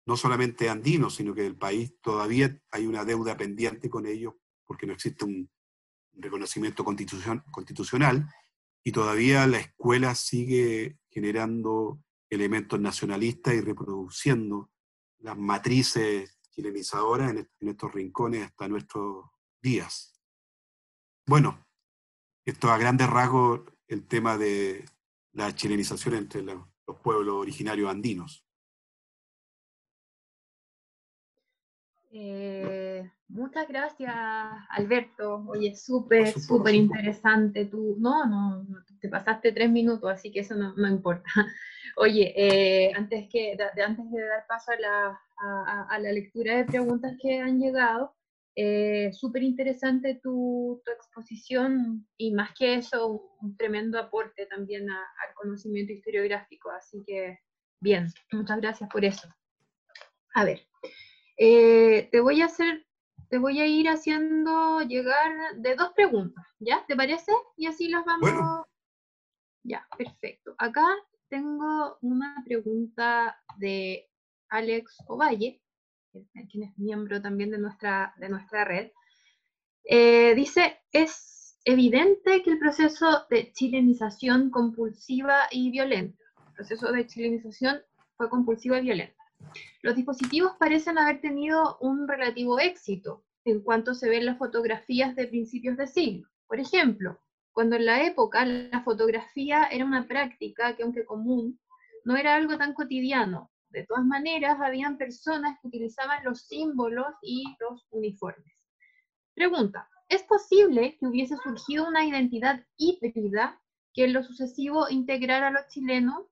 no solamente andinos, sino que del país todavía hay una deuda pendiente con ellos porque no existe un reconocimiento constitucional y todavía la escuela sigue generando elementos nacionalistas y reproduciendo las matrices chilenizadoras en, estos rincones hasta nuestros días. Bueno, esto a grandes rasgos el tema de la chilenización entre los pueblos originarios andinos. Eh, muchas gracias, Alberto. Oye, súper, súper interesante. Tú, no, no, te pasaste tres minutos, así que eso no, no importa. Oye, eh, antes, que, de, antes de dar paso a la, a, la, lectura de preguntas que han llegado, eh, súper interesante tu, tu, exposición y más que eso, un, tremendo aporte también al conocimiento historiográfico. Así que, bien, muchas gracias por eso. A ver. Eh, te voy a hacer, te voy a ir haciendo llegar de dos preguntas, ¿ya? ¿Te parece? Y así las vamos. Ya, perfecto. Acá tengo una pregunta de Alex Ovalle, quien es miembro también de nuestra, de nuestra red. Eh, dice, es evidente que el proceso de chilenización compulsiva y violenta, el proceso de chilenización fue compulsiva y violenta. Los dispositivos parecen haber tenido un relativo éxito en cuanto se ven las fotografías de principios de siglo. Por ejemplo, cuando en la época la fotografía era una práctica que aunque común, no era algo tan cotidiano. De todas maneras, habían personas que utilizaban los símbolos y los uniformes. Pregunta, ¿es posible que hubiese surgido una identidad híbrida que en lo sucesivo integrara a los chilenos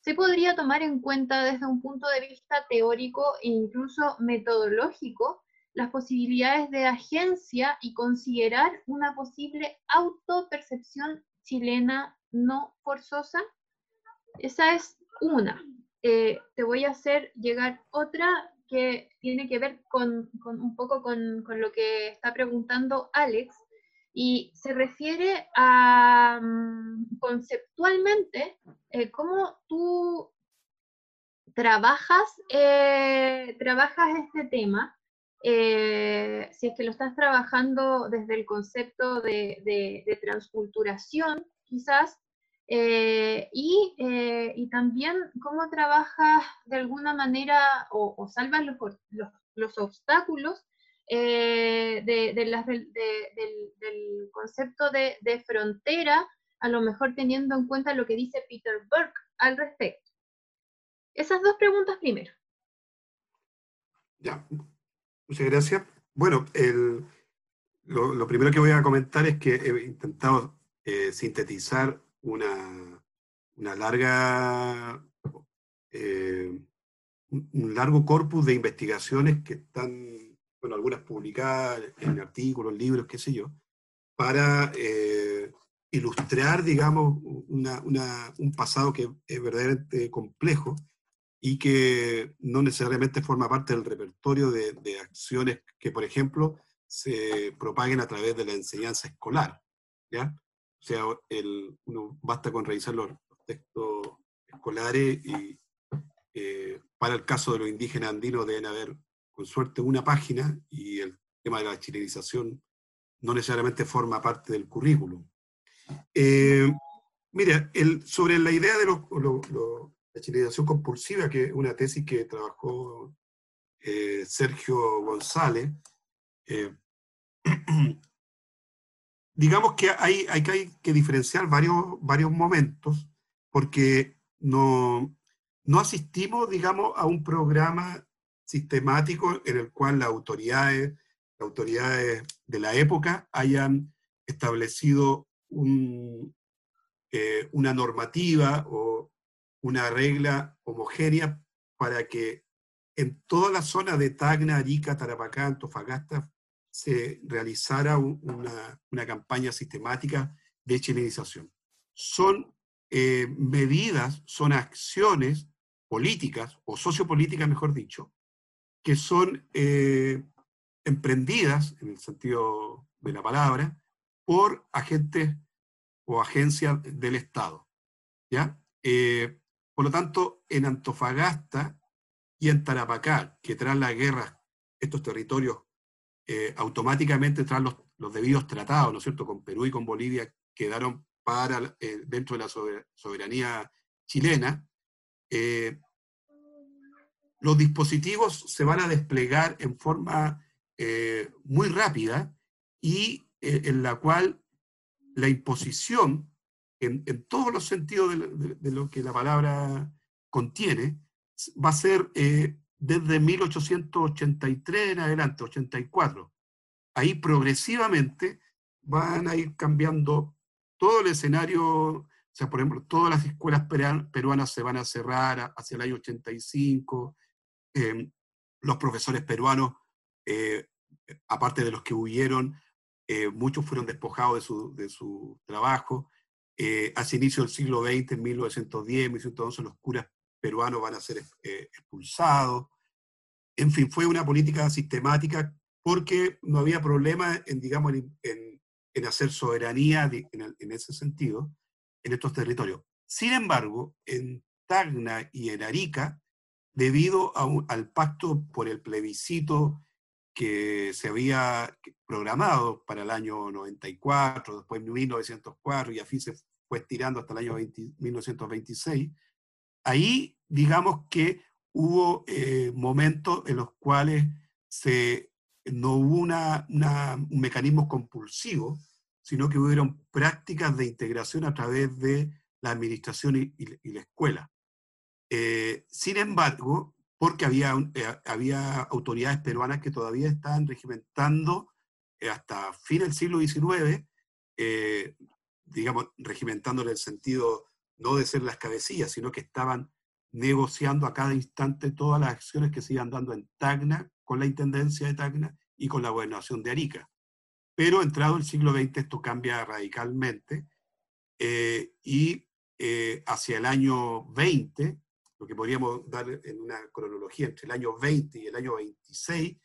se podría tomar en cuenta desde un punto de vista teórico e incluso metodológico las posibilidades de agencia y considerar una posible autopercepción chilena no forzosa? Esa es una. Eh, te voy a hacer llegar otra que tiene que ver con, un poco con, lo que está preguntando Alex, y se refiere a mm, conceptualmente eh, cómo tú trabajas, eh, trabajas este tema si es que lo estás trabajando desde el concepto de, transculturación, quizás, eh, eh, y, también cómo trabajas de alguna manera o, salvas los, obstáculos del, concepto de, frontera, a lo mejor teniendo en cuenta lo que dice Peter Burke al respecto. Esas dos preguntas primero. Ya, Muchas gracias. Bueno, lo, primero que voy a comentar es que he intentado eh, sintetizar una, una larga, eh, un largo corpus de investigaciones que están, bueno, algunas publicadas en artículos, libros, qué sé yo, para eh, ilustrar, digamos, un pasado que es verdaderamente complejo y que no necesariamente forma parte del repertorio de, acciones que, por ejemplo, se propaguen a través de la enseñanza escolar. ¿ya? O sea, el, basta con revisar los, textos escolares y eh, para el caso de los indígenas andinos deben haber, con suerte, una página y el tema de la chilenización no necesariamente forma parte del currículum. Eh, mira, sobre la idea de la chilenización compulsiva, que es una tesis que trabajó eh, Sergio González. Digamos que hay, hay, que diferenciar varios, varios momentos, porque no, no asistimos, digamos, a un programa sistemático en el cual las autoridades, las autoridades de la época hayan establecido eh, una normativa o una regla homogénea para que en toda la zona de Tacna, Arica, Tarapacá, Antofagasta se realizara una, campaña sistemática de chilenización. Son eh, medidas, son acciones políticas, o sociopolíticas mejor dicho, que son eh, emprendidas, en el sentido de la palabra, por agentes o agencias del Estado. ¿ya? Eh, por lo tanto, en Antofagasta y en Tarapacá, que tras la guerra, estos territorios eh, automáticamente tras los, debidos tratados, ¿no es cierto?, con Perú y con Bolivia, quedaron para, eh, dentro de la soberanía chilena, eh, los dispositivos se van a desplegar en forma muy rápida y en la cual la imposición en, todos los sentidos de, lo que la palabra contiene, va a ser desde 1883 en adelante, 84. Ahí progresivamente van a ir cambiando todo el escenario, o sea, por ejemplo, todas las escuelas peruanas se van a cerrar hacia el año 85, em, los profesores peruanos, eh, aparte de los que huyeron, eh, muchos fueron despojados de su, de su trabajo, eh, hacia inicio del siglo XX, en 1910, 1911, los curas peruanos van a ser expulsados. En fin, fue una política sistemática porque no había problema en, digamos, en, hacer soberanía en, ese sentido en estos territorios. Sin embargo, en Tacna y en Arica, debido al pacto por el plebiscito que se había programado para el año 94, después 1904, y así se fue estirando hasta el año 1926, ahí digamos que hubo eh, momentos en los cuales no hubo un mecanismo compulsivo, sino que hubieron prácticas de integración a través de la administración y, la escuela. Eh, sin embargo, porque había, eh, había autoridades peruanas que todavía estaban regimentando eh, hasta fin del siglo XIX, digamos, regimentando en el sentido no de ser las cabecillas, sino que estaban negociando a cada instante todas las acciones que se iban dando en Tacna, con la Intendencia de Tacna y con la Gobernación de Arica. Pero entrado el siglo XX esto cambia radicalmente y hacia el año 20 lo que podríamos dar en una cronología entre el año 20 y el año 26,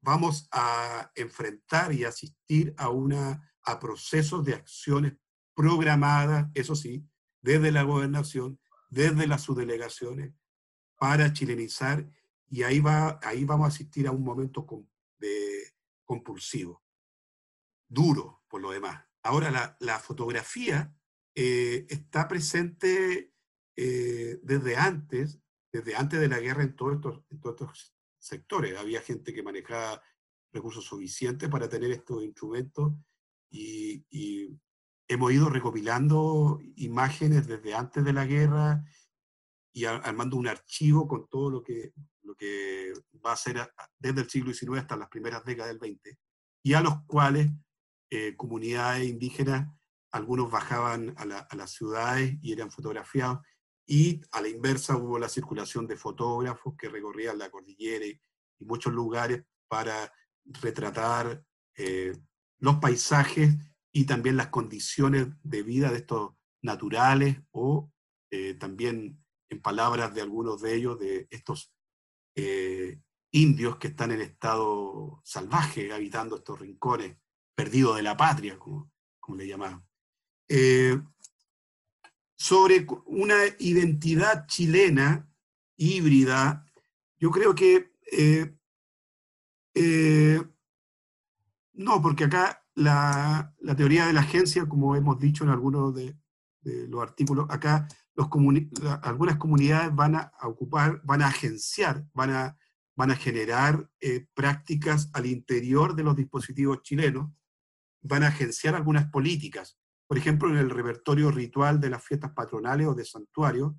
vamos a enfrentar y asistir a, una, a procesos de acciones programadas, eso sí, desde la gobernación, desde las subdelegaciones, para chilenizar y ahí, va, ahí vamos a asistir a un momento de, compulsivo, duro por lo demás. Ahora, la, fotografía eh, está presente eh, desde antes, desde antes de la guerra en todos, estos, en todos estos sectores. Había gente que manejaba recursos suficientes para tener estos instrumentos y, y, hemos ido recopilando imágenes desde antes de la guerra y armando un archivo con todo lo que, lo que va a ser desde el siglo XIX hasta las primeras décadas del XX, y a los cuales eh, comunidades indígenas, algunos bajaban a, las ciudades y eran fotografiados, y a la inversa hubo la circulación de fotógrafos que recorrían la cordillera y, muchos lugares para retratar eh, los paisajes y también las condiciones de vida de estos naturales o eh, también en palabras de algunos de ellos, de estos eh, indios que están en estado salvaje, habitando estos rincones, perdidos de la patria, como, como le llamaban. Eh, sobre una identidad chilena híbrida, yo creo que no, porque acá la, teoría de la agencia, como hemos dicho en algunos de, los artículos, acá algunas comunidades van a ocupar, van a agenciar, van a, generar eh, prácticas al interior de los dispositivos chilenos, van a agenciar algunas políticas. Por ejemplo, en el repertorio ritual de las fiestas patronales o de santuario,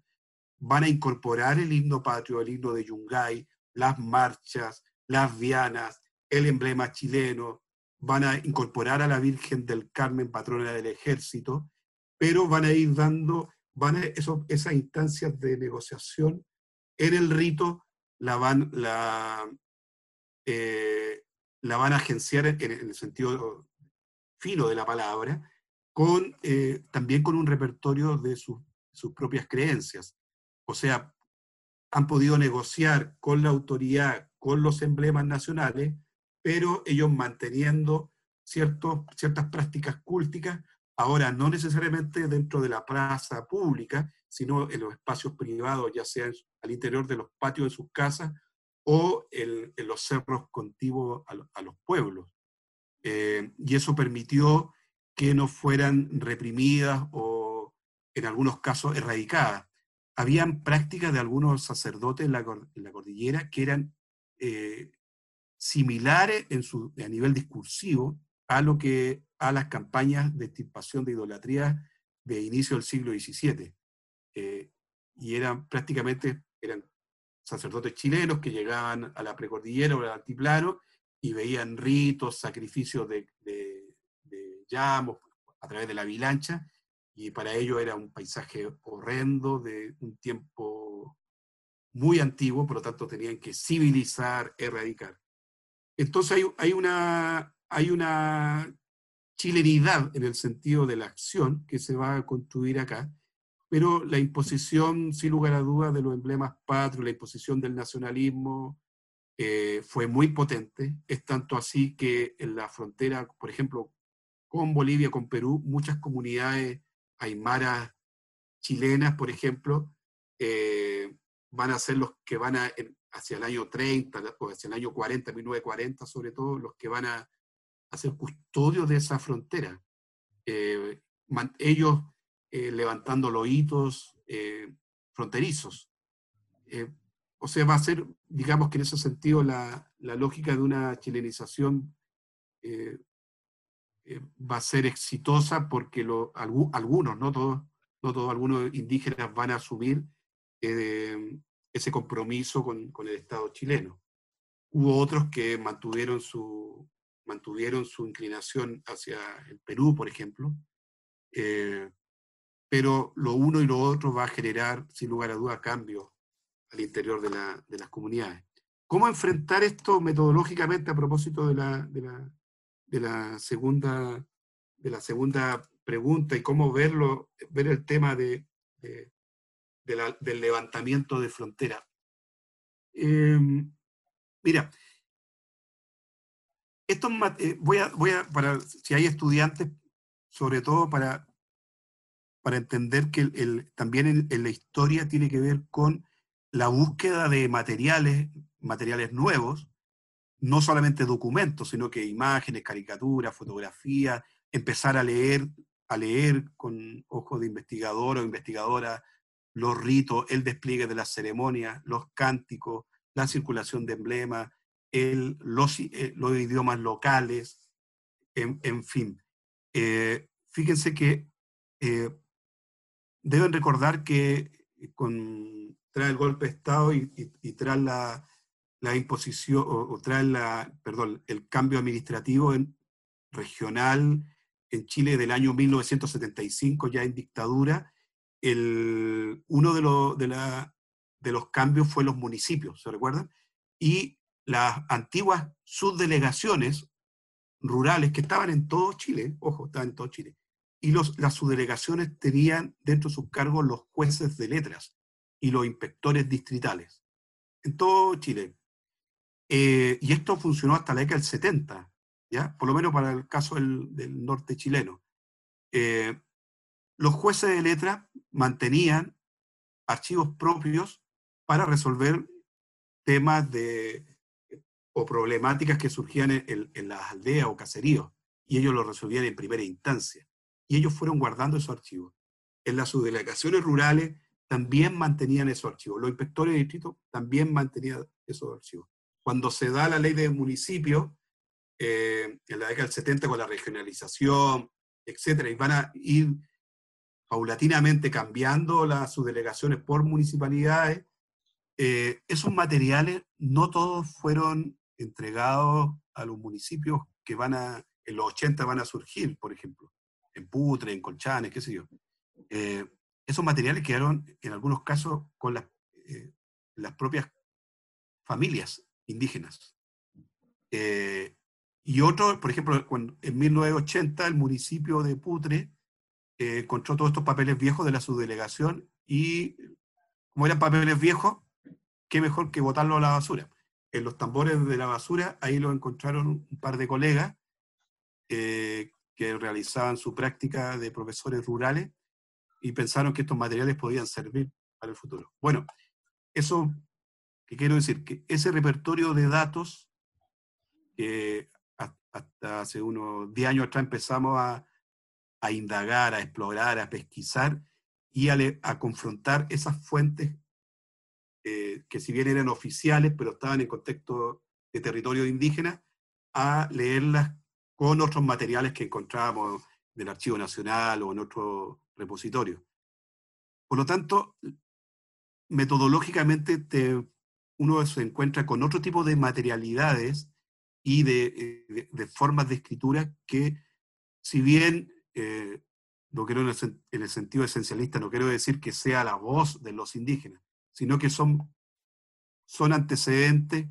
van a incorporar el himno patrio, el himno de Yungay, las marchas, las vianas, el emblema chileno, van a incorporar a la Virgen del Carmen, patrona del ejército, pero van a ir dando van esas instancias de negociación en el rito la van, la, eh, van a agenciar en, el sentido fino de la palabra, con, eh, también con un repertorio de sus, sus propias creencias. O sea, han podido negociar con la autoridad, con los emblemas nacionales, pero ellos manteniendo ciertos, ciertas prácticas cúlticas Ahora, no necesariamente dentro de la plaza pública, sino en los espacios privados, ya sea al interior de los patios de sus casas o en, los cerros contiguos a, los pueblos. Eh, y eso permitió que no fueran reprimidas o en algunos casos erradicadas. Habían prácticas de algunos sacerdotes en la, cordillera que eran eh, similares en su, a nivel discursivo a lo que a las campañas de extirpación de idolatría de inicio del siglo XVII. Eh, y eran prácticamente eran sacerdotes chilenos que llegaban a la precordillera o al altiplano y veían ritos, sacrificios de, de, de a través de la vilancha, y para ellos era un paisaje horrendo de un tiempo muy antiguo, por lo tanto tenían que civilizar, erradicar. Entonces hay, una chilenidad en el sentido de la acción que se va a construir acá, pero la imposición, sin lugar a dudas, de los emblemas patrios, la imposición del nacionalismo, eh, fue muy potente. Es tanto así que en la frontera, por ejemplo, con Bolivia, con Perú, muchas comunidades aymaras chilenas, por ejemplo, eh, van a ser los que van a, hacia el año 30 o hacia el año 40, 1940 sobre todo, los que van a hacer custodio de esa frontera. Eh, ellos eh, levantando los hitos eh, fronterizos. o sea, va a ser, digamos que en ese sentido, la, la lógica de una chilenización va a ser exitosa porque lo, algunos, no todos, no todos, algunos indígenas van a asumir ese compromiso con, con el Estado chileno. Hubo otros que mantuvieron su, mantuvieron su inclinación hacia el Perú, por ejemplo, eh, pero lo uno y lo otro va a generar, sin lugar a duda, cambios al interior de, las comunidades. ¿Cómo enfrentar esto metodológicamente a propósito de la, de la, segunda, de la segunda pregunta y cómo verlo, ver el tema de, del levantamiento de frontera? Em, mira, esto eh, voy a, voy a, para, si hay estudiantes, sobre todo para, para entender que el, también en, la historia tiene que ver con la búsqueda de materiales, materiales nuevos, no solamente documentos, sino que imágenes, caricaturas, fotografías, empezar a leer, a leer con ojos de investigador o investigadora los ritos, el despliegue de las ceremonias, los cánticos, la circulación de emblemas, eh, los, idiomas locales, en, fin. Eh, fíjense que eh, deben recordar que con, tras el golpe de Estado y, tras la, la imposición, o, tras la, perdón, el cambio administrativo en, regional en Chile del año 1975, ya en dictadura, el, uno de, los de, los cambios fue los municipios, ¿se recuerdan? Y las antiguas subdelegaciones rurales que estaban en todo Chile, ojo, estaban en todo Chile, y los, las subdelegaciones tenían dentro de sus cargos los jueces de letras y los inspectores distritales, en todo Chile. Eh, y esto funcionó hasta la década del 70, ¿ya? por lo menos para el caso del, del norte chileno. Eh, los jueces de letras mantenían archivos propios para resolver temas de, o problemáticas que surgían en, las aldeas o caseríos, y ellos lo resolvían en primera instancia. Y ellos fueron guardando esos archivos. En las subdelegaciones rurales también mantenían esos archivos. Los inspectores de distrito también mantenían esos archivos. Cuando se da la ley de municipios, eh, en la década del 70 con la regionalización, etcétera, y van a ir paulatinamente cambiando las subdelegaciones por municipalidades, eh, esos materiales no todos fueron entregados a los municipios que van a, en los 80 van a surgir, por ejemplo, en Putre, en Colchanes, qué sé yo. Eh, esos materiales quedaron en algunos casos con las, eh, las propias familias indígenas. y otros, por ejemplo, en 1980 el municipio de Putre encontró todos estos papeles viejos de la subdelegación y como eran papeles viejos, qué mejor que botarlo a la basura. En los tambores de la basura, ahí lo encontraron un par de colegas eh, que realizaban su práctica de profesores rurales y pensaron que estos materiales podían servir para el futuro. Bueno, eso que quiero decir, que ese repertorio de datos, que hasta hace unos 10 años atrás empezamos a, a indagar, a explorar, a pesquisar y a, confrontar esas fuentes eh, que si bien eran oficiales, pero estaban en contexto de territorio indígena, a leerlas con otros materiales que encontrábamos del Archivo Nacional o en otro repositorio. Por lo tanto, metodológicamente te, uno se encuentra con otro tipo de materialidades y de, de, de formas de escritura que, si bien eh, no quiero en el, sentido esencialista, no quiero decir que sea la voz de los indígenas, sino que son, son antecedentes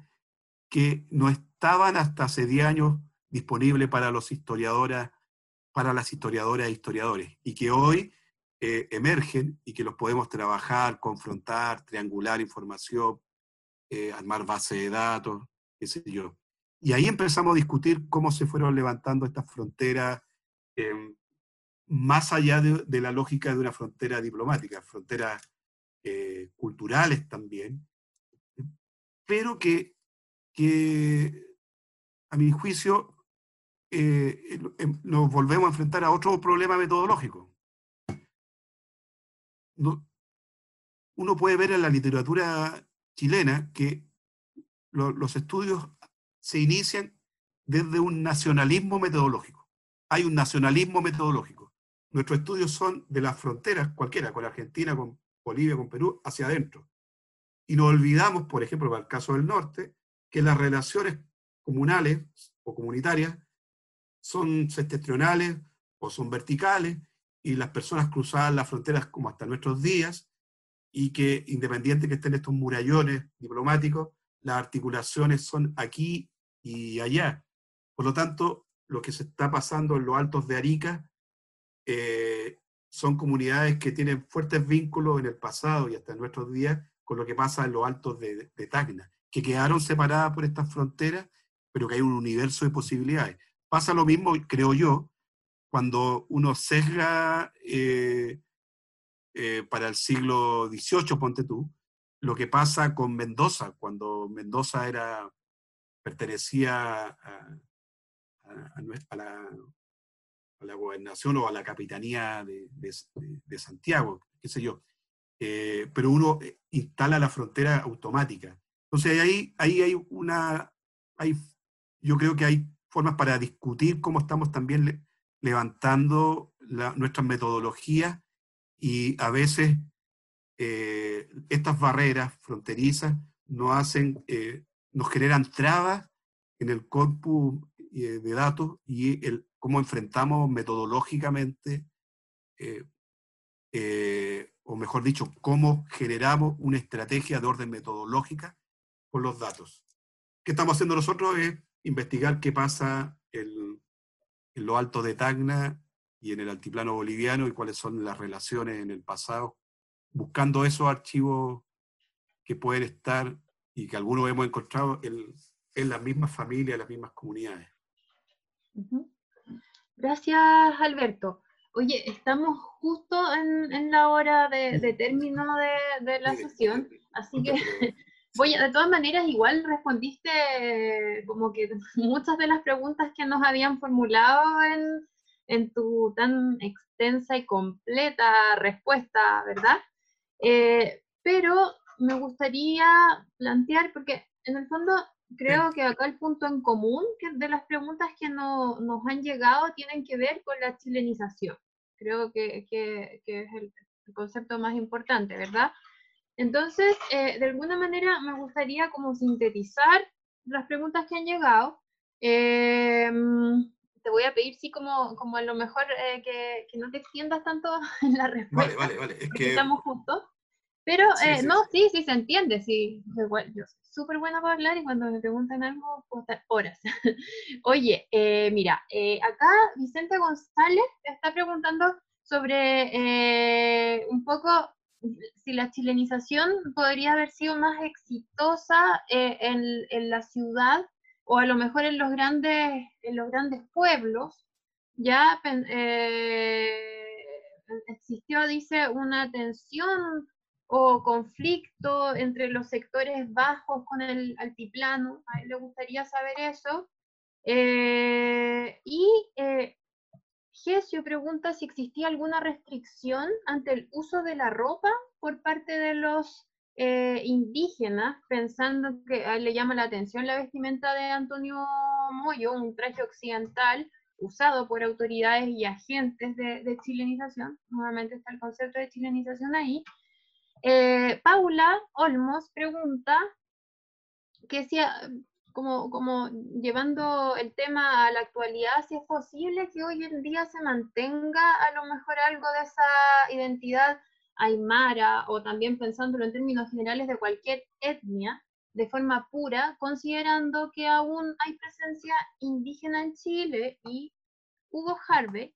que no estaban hasta hace 10 años disponibles para los historiadores, para las historiadoras e historiadores, y que hoy eh, emergen y que los podemos trabajar, confrontar, triangular información, eh, armar base de datos, qué sé yo. Y ahí empezamos a discutir cómo se fueron levantando estas fronteras em, más allá de, la lógica de una frontera diplomática, fronteras eh, culturales también, pero que, a mi juicio eh, em, nos volvemos a enfrentar a otro problema metodológico. uno puede ver en la literatura chilena que los estudios se inician desde un nacionalismo metodológico. Hay un nacionalismo metodológico Nuestros estudios son de las fronteras, cualquiera, con Argentina, con Bolivia, con Perú, hacia adentro. Y nos olvidamos, por ejemplo, para el caso del norte, que las relaciones comunales o comunitarias son septentrionales o son verticales y las personas cruzaban las fronteras como hasta nuestros días y que independiente que estén estos murallones diplomáticos, las articulaciones son aquí y allá. Por lo tanto, lo que se está pasando en los altos de Arica eh, son comunidades que tienen fuertes vínculos en el pasado y hasta en nuestros días con lo que pasa en los altos de, Tacna, que quedaron separadas por estas fronteras, pero que hay un universo de posibilidades. Pasa lo mismo, creo yo, cuando uno sesga eh, eh, para el siglo XVIII, ponte tú, lo que pasa con Mendoza, cuando Mendoza era, pertenecía a, la, gobernación o a la capitanía de, Santiago, qué sé yo. Eh, pero uno eh, instala la frontera automática. Entonces ahí, ahí hay una, hay, yo creo que hay formas para discutir cómo estamos también levantando nuestras metodologías y a veces eh, estas barreras fronterizas nos hacen, nos generan trabas en el corpus de datos y el, cómo enfrentamos metodológicamente, o mejor dicho, cómo generamos una estrategia de orden metodológica con los datos. ¿Qué estamos haciendo nosotros? Es investigar qué pasa en, en lo alto de Tacna y en el altiplano boliviano y cuáles son las relaciones en el pasado buscando esos archivos que pueden estar y que algunos hemos encontrado en, las mismas familias, en las mismas comunidades. Gracias, Alberto. Oye, estamos justo en, la hora de, término de, la sesión, así que voy, de todas maneras, igual respondiste como que muchas de las preguntas que nos habían formulado en, en tu tan extensa y completa respuesta, ¿verdad? Eh, pero me gustaría plantear, porque en el fondo creo que acá el punto en común que de las preguntas que no, nos han llegado tienen que ver con la chilenización. Creo que, que, es el, concepto más importante, ¿verdad? Entonces, eh, de alguna manera me gustaría como sintetizar las preguntas que han llegado. Em, te voy a pedir, sí, como, como a lo mejor eh, que, que, no te extiendas tanto en la respuesta. Vale, vale, vale. Es que... Estamos juntos. Pero, eh, no, sí, sí se entiende, sí. Igual, yo soy súper buena para hablar y cuando me preguntan algo puedo estar horas. Oye, eh, mira, acá Vicente González está preguntando sobre un poco si la chilenización podría haber sido más exitosa en, en la ciudad o a lo mejor en los grandes, en los grandes pueblos, ya eh, existió, dice, una tensión o conflicto entre los sectores bajos con el altiplano, a él le gustaría saber eso. Eh, y eh, pregunta si existía alguna restricción ante el uso de la ropa por parte de los eh, indígenas, pensando que le llama la atención la vestimenta de Antonio Moyo, un traje occidental usado por autoridades y agentes de, chilenización, nuevamente está el concepto de chilenización ahí. Eh, Paula Olmos pregunta que si, como, como llevando el tema a la actualidad, si es posible que hoy en día se mantenga a lo mejor algo de esa identidad aymara o también pensándolo en términos generales de cualquier etnia, de forma pura, considerando que aún hay presencia indígena en Chile y Hugo Harvey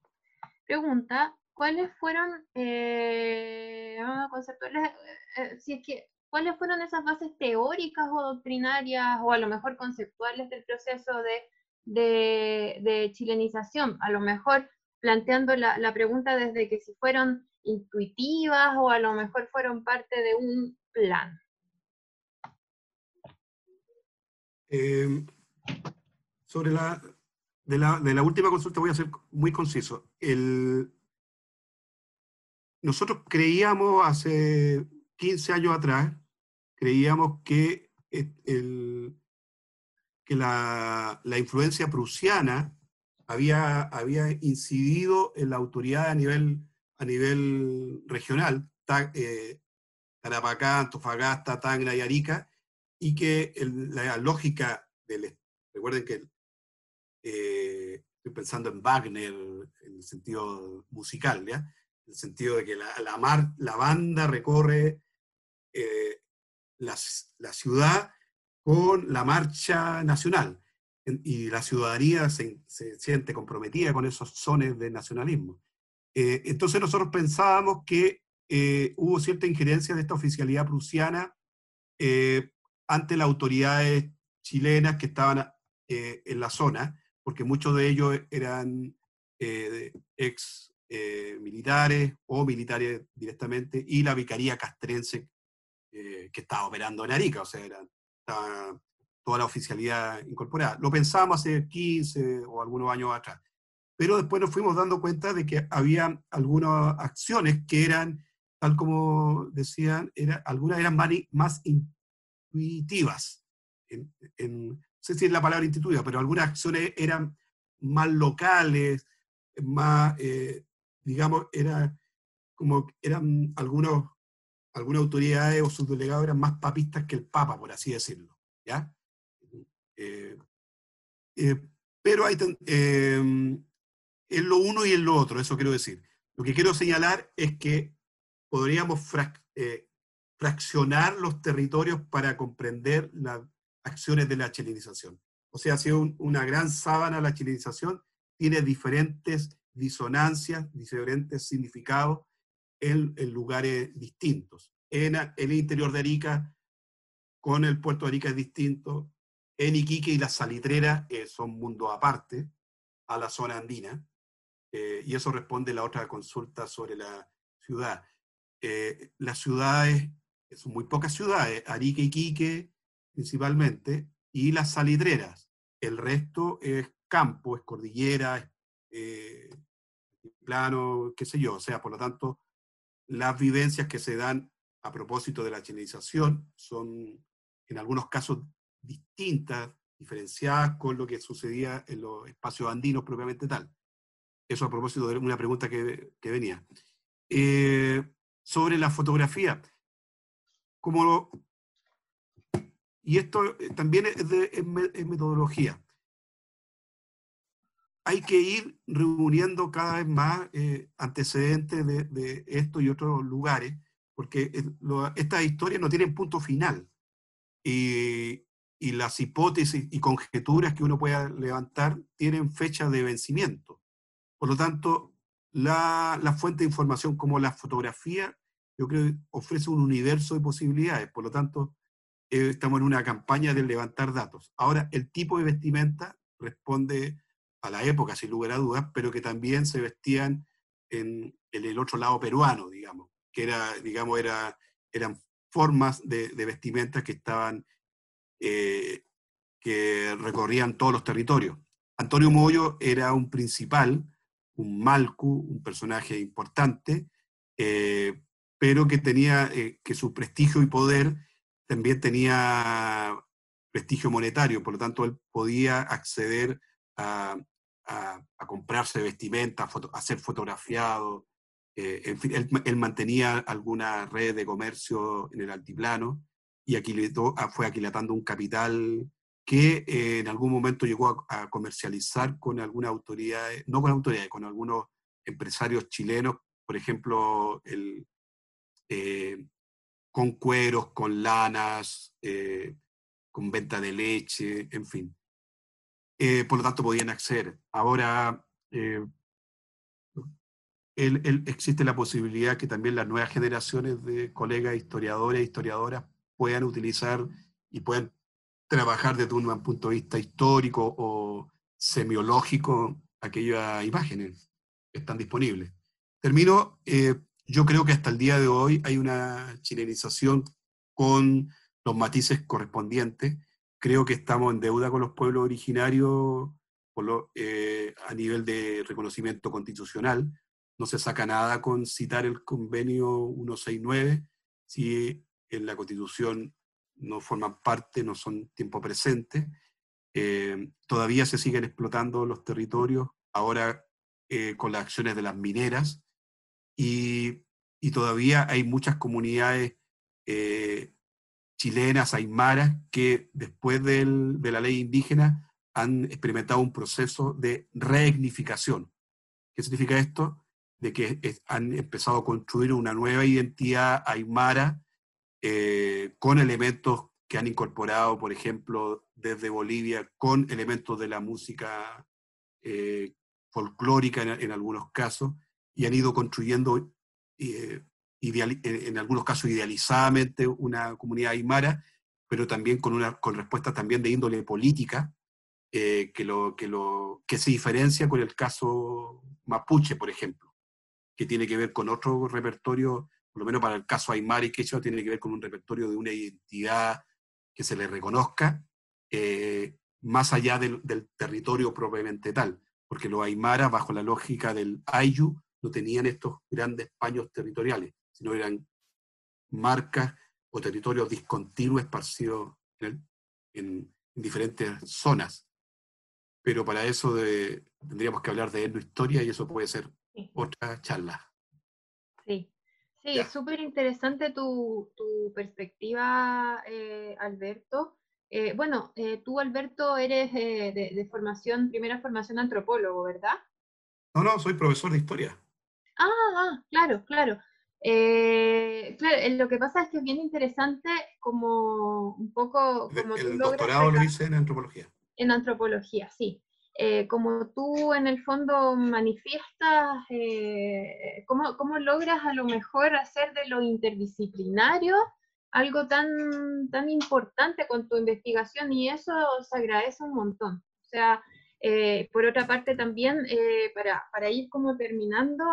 pregunta cuáles fueron eh, conceptuales, eh, si es que cuáles fueron esas bases teóricas o doctrinarias o a lo mejor conceptuales del proceso de, chilenización, a lo mejor planteando la, la, pregunta desde que si fueron intuitivas o a lo mejor fueron parte de un plan? Em, sobre la de, la última consulta voy a ser muy conciso. El, nosotros creíamos hace 15 años atrás, creíamos que, el, que la, la, influencia prusiana había, había incidido en la autoridad a nivel a nivel regional, eh, Tarapacá, Antofagasta, Tacna y Arica, y que la lógica del... Recuerden que eh, estoy pensando en Wagner en el sentido musical, ¿ya? En el sentido de que la, la, banda recorre eh, la, ciudad con la marcha nacional y la ciudadanía se, siente comprometida con esos sones de nacionalismo. Eh, entonces nosotros pensábamos que eh, hubo cierta injerencia de esta oficialidad prusiana ante las autoridades chilenas que estaban en la zona, porque muchos de ellos eran ex militares o militares directamente, y la vicaría castrense que estaba operando en Arica, o sea, era, toda la oficialidad incorporada. Lo pensábamos hace 15 o algunos años atrás, pero después nos fuimos dando cuenta de que había algunas acciones que eran, tal como decían, era, algunas eran más, intuitivas. no sé si es la palabra intuitiva, pero algunas acciones eran más locales, más, eh, digamos, era como eran algunos, algunas autoridades o subdelegados eran más papistas que el Papa, por así decirlo. ¿ya? Eh, eh, pero hay, eh, es lo uno y es lo otro, eso quiero decir. Lo que quiero señalar es que podríamos fraccionar los territorios para comprender las acciones de la chilenización. O sea, si una gran sábana la chilenización, tiene diferentes disonancias, diferentes significados en, lugares distintos. En, el interior de Arica, con el puerto de Arica es distinto, en Iquique y las salitreras eh, son mundo aparte a la zona andina, eh, y eso responde a la otra consulta sobre la ciudad. Eh, las ciudades, son muy pocas ciudades, Arica y Iquique principalmente, y las salitreras. El resto es campo, es cordillera, es plano, qué sé yo. O sea, por lo tanto, las vivencias que se dan a propósito de la chilenización son en algunos casos distintas, diferenciadas con lo que sucedía en los espacios andinos propiamente tal. Eso a propósito de una pregunta que, venía. Eh, sobre la fotografía, como y esto eh, también es, de, metodología. Hay que ir reuniendo cada vez más eh, antecedentes de, esto y otros lugares, porque estas historias no tienen punto final. Y, y las hipótesis y conjeturas que uno pueda levantar tienen fecha de vencimiento. Por lo tanto, la, la, fuente de información como la fotografía, yo creo ofrece un universo de posibilidades. Por lo tanto, eh, estamos en una campaña de levantar datos. Ahora, el tipo de vestimenta responde a la época, sin lugar a dudas, pero que también se vestían en, el otro lado peruano, digamos, que era, digamos, era, eran formas de, de vestimenta que estaban eh, que recorrían todos los territorios. Antonio Moyo era un principal, un malcu, un personaje importante, eh, pero que tenía eh, que su prestigio y poder también tenía prestigio monetario, por lo tanto él podía acceder a, comprarse vestimenta, a, ser fotografiado, en fin, él, mantenía alguna red de comercio en el altiplano, y ah, fue aquilatando un capital que eh, en algún momento llegó a, comercializar con algunas autoridades, no con autoridades, con algunos empresarios chilenos, por ejemplo, eh, con cueros, con lanas, eh, con venta de leche, en fin. Por lo tanto, podían acceder. Ahora, existe la posibilidad que también las nuevas generaciones de colegas historiadores e historiadoras puedan utilizar y puedan trabajar desde un punto de vista histórico o semiológico aquellas imágenes que están disponibles. Termino, eh, yo creo que hasta el día de hoy hay una chilenización con los matices correspondientes. Creo que estamos en deuda con los pueblos originarios eh, a nivel de reconocimiento constitucional. No se saca nada con citar el convenio 169 si en la Constitución no forman parte, no son tiempo presente. Eh, todavía se siguen explotando los territorios, ahora eh, con las acciones de las mineras, y, todavía hay muchas comunidades chilenas, aymaras, que después de la ley indígena han experimentado un proceso de reignificación. ¿Qué significa esto? De que han empezado a construir una nueva identidad aymara eh, con elementos que han incorporado, por ejemplo, desde Bolivia, con elementos de la música eh, folclórica en, algunos casos, y han ido construyendo, eh, en algunos casos idealizadamente, una comunidad aymara, pero también con, una, con respuestas también de índole política, que, lo, que, lo, que se diferencia con el caso mapuche, por ejemplo, que tiene que ver con otro repertorio por lo menos para el caso Aymar y Quechua, tiene que ver con un repertorio de una identidad que se le reconozca, eh, más allá del, territorio propiamente tal, porque los Aymaras, bajo la lógica del Ayu, no tenían estos grandes paños territoriales, sino eran marcas o territorios discontinuos esparcidos en, diferentes zonas. Pero para eso tendríamos que hablar de etnohistoria y eso puede ser otra charla. Sí, sí, es súper interesante tu, perspectiva, eh, Alberto. Eh, bueno, eh, tú, Alberto, eres de, formación, primera formación antropólogo, ¿verdad? No, no, soy profesor de historia. Ah, ah claro, claro. Claro, lo que pasa es que es bien interesante como un poco... Como el doctorado lo hice en antropología. En antropología, sí. Eh, como tú en el fondo manifiestas, eh, ¿cómo, ¿cómo, logras a lo mejor hacer de lo interdisciplinario algo tan, tan importante con tu investigación? Y eso se agradece un montón. O sea, eh, por otra parte también, para, para, ir como terminando,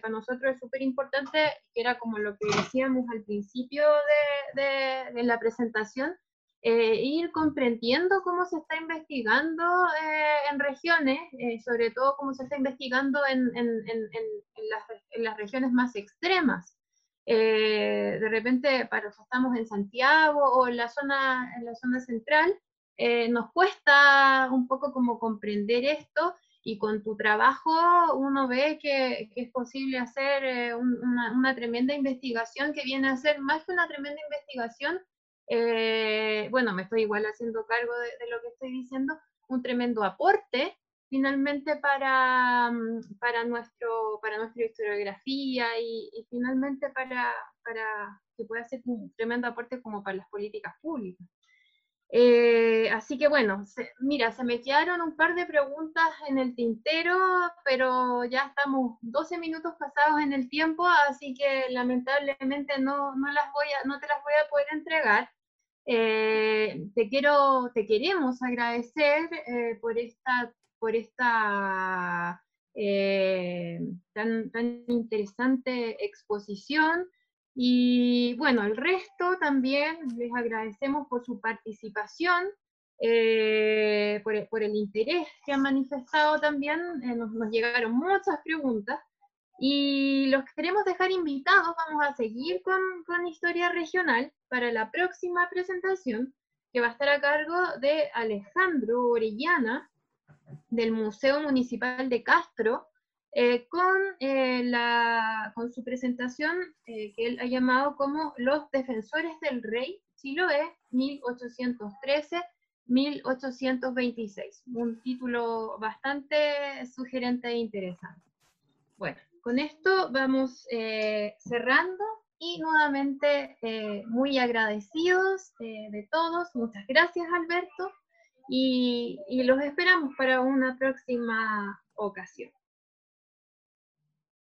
para nosotros es súper importante, que era como lo que decíamos al principio de, de, de la presentación, eh, ir comprendiendo cómo se está investigando eh, en regiones, eh, sobre todo cómo se está investigando en, en, en, las, en las, regiones más extremas. de repente, para estamos en Santiago o en la zona, en la zona central, nos cuesta un poco como comprender esto y con tu trabajo uno ve que, es posible hacer una, una tremenda investigación que viene a ser más que una tremenda investigación, eh, bueno, me estoy igual haciendo cargo de, lo que estoy diciendo, un tremendo aporte finalmente para, mm, para, nuestro, para nuestra historiografía y, finalmente para, para, que pueda ser un tremendo aporte como para las políticas públicas. Eh, así que bueno, mira, se me quedaron un par de preguntas en el tintero, pero ya estamos 12 minutos pasados en el tiempo, así que lamentablemente no, no, las voy a, no te las voy a poder entregar. Eh, te, quiero, te queremos agradecer eh, por esta, por esta tan, tan interesante exposición. Y bueno, el resto también les agradecemos por su participación, eh, por, el interés que han manifestado también. Eh, nos, llegaron muchas preguntas y los queremos dejar invitados. Vamos a seguir con, con Historia Regional para la próxima presentación, que va a estar a cargo de Alejandro Orellana, del Museo Municipal de Castro, eh, con, eh, la, con su presentación eh, que él ha llamado como Los Defensores del Rey, Chiloé, 1813-1826. Un título bastante sugerente e interesante. Bueno, con esto vamos cerrando y nuevamente muy agradecidos de todos. Muchas gracias, Alberto. y los esperamos para una próxima ocasión.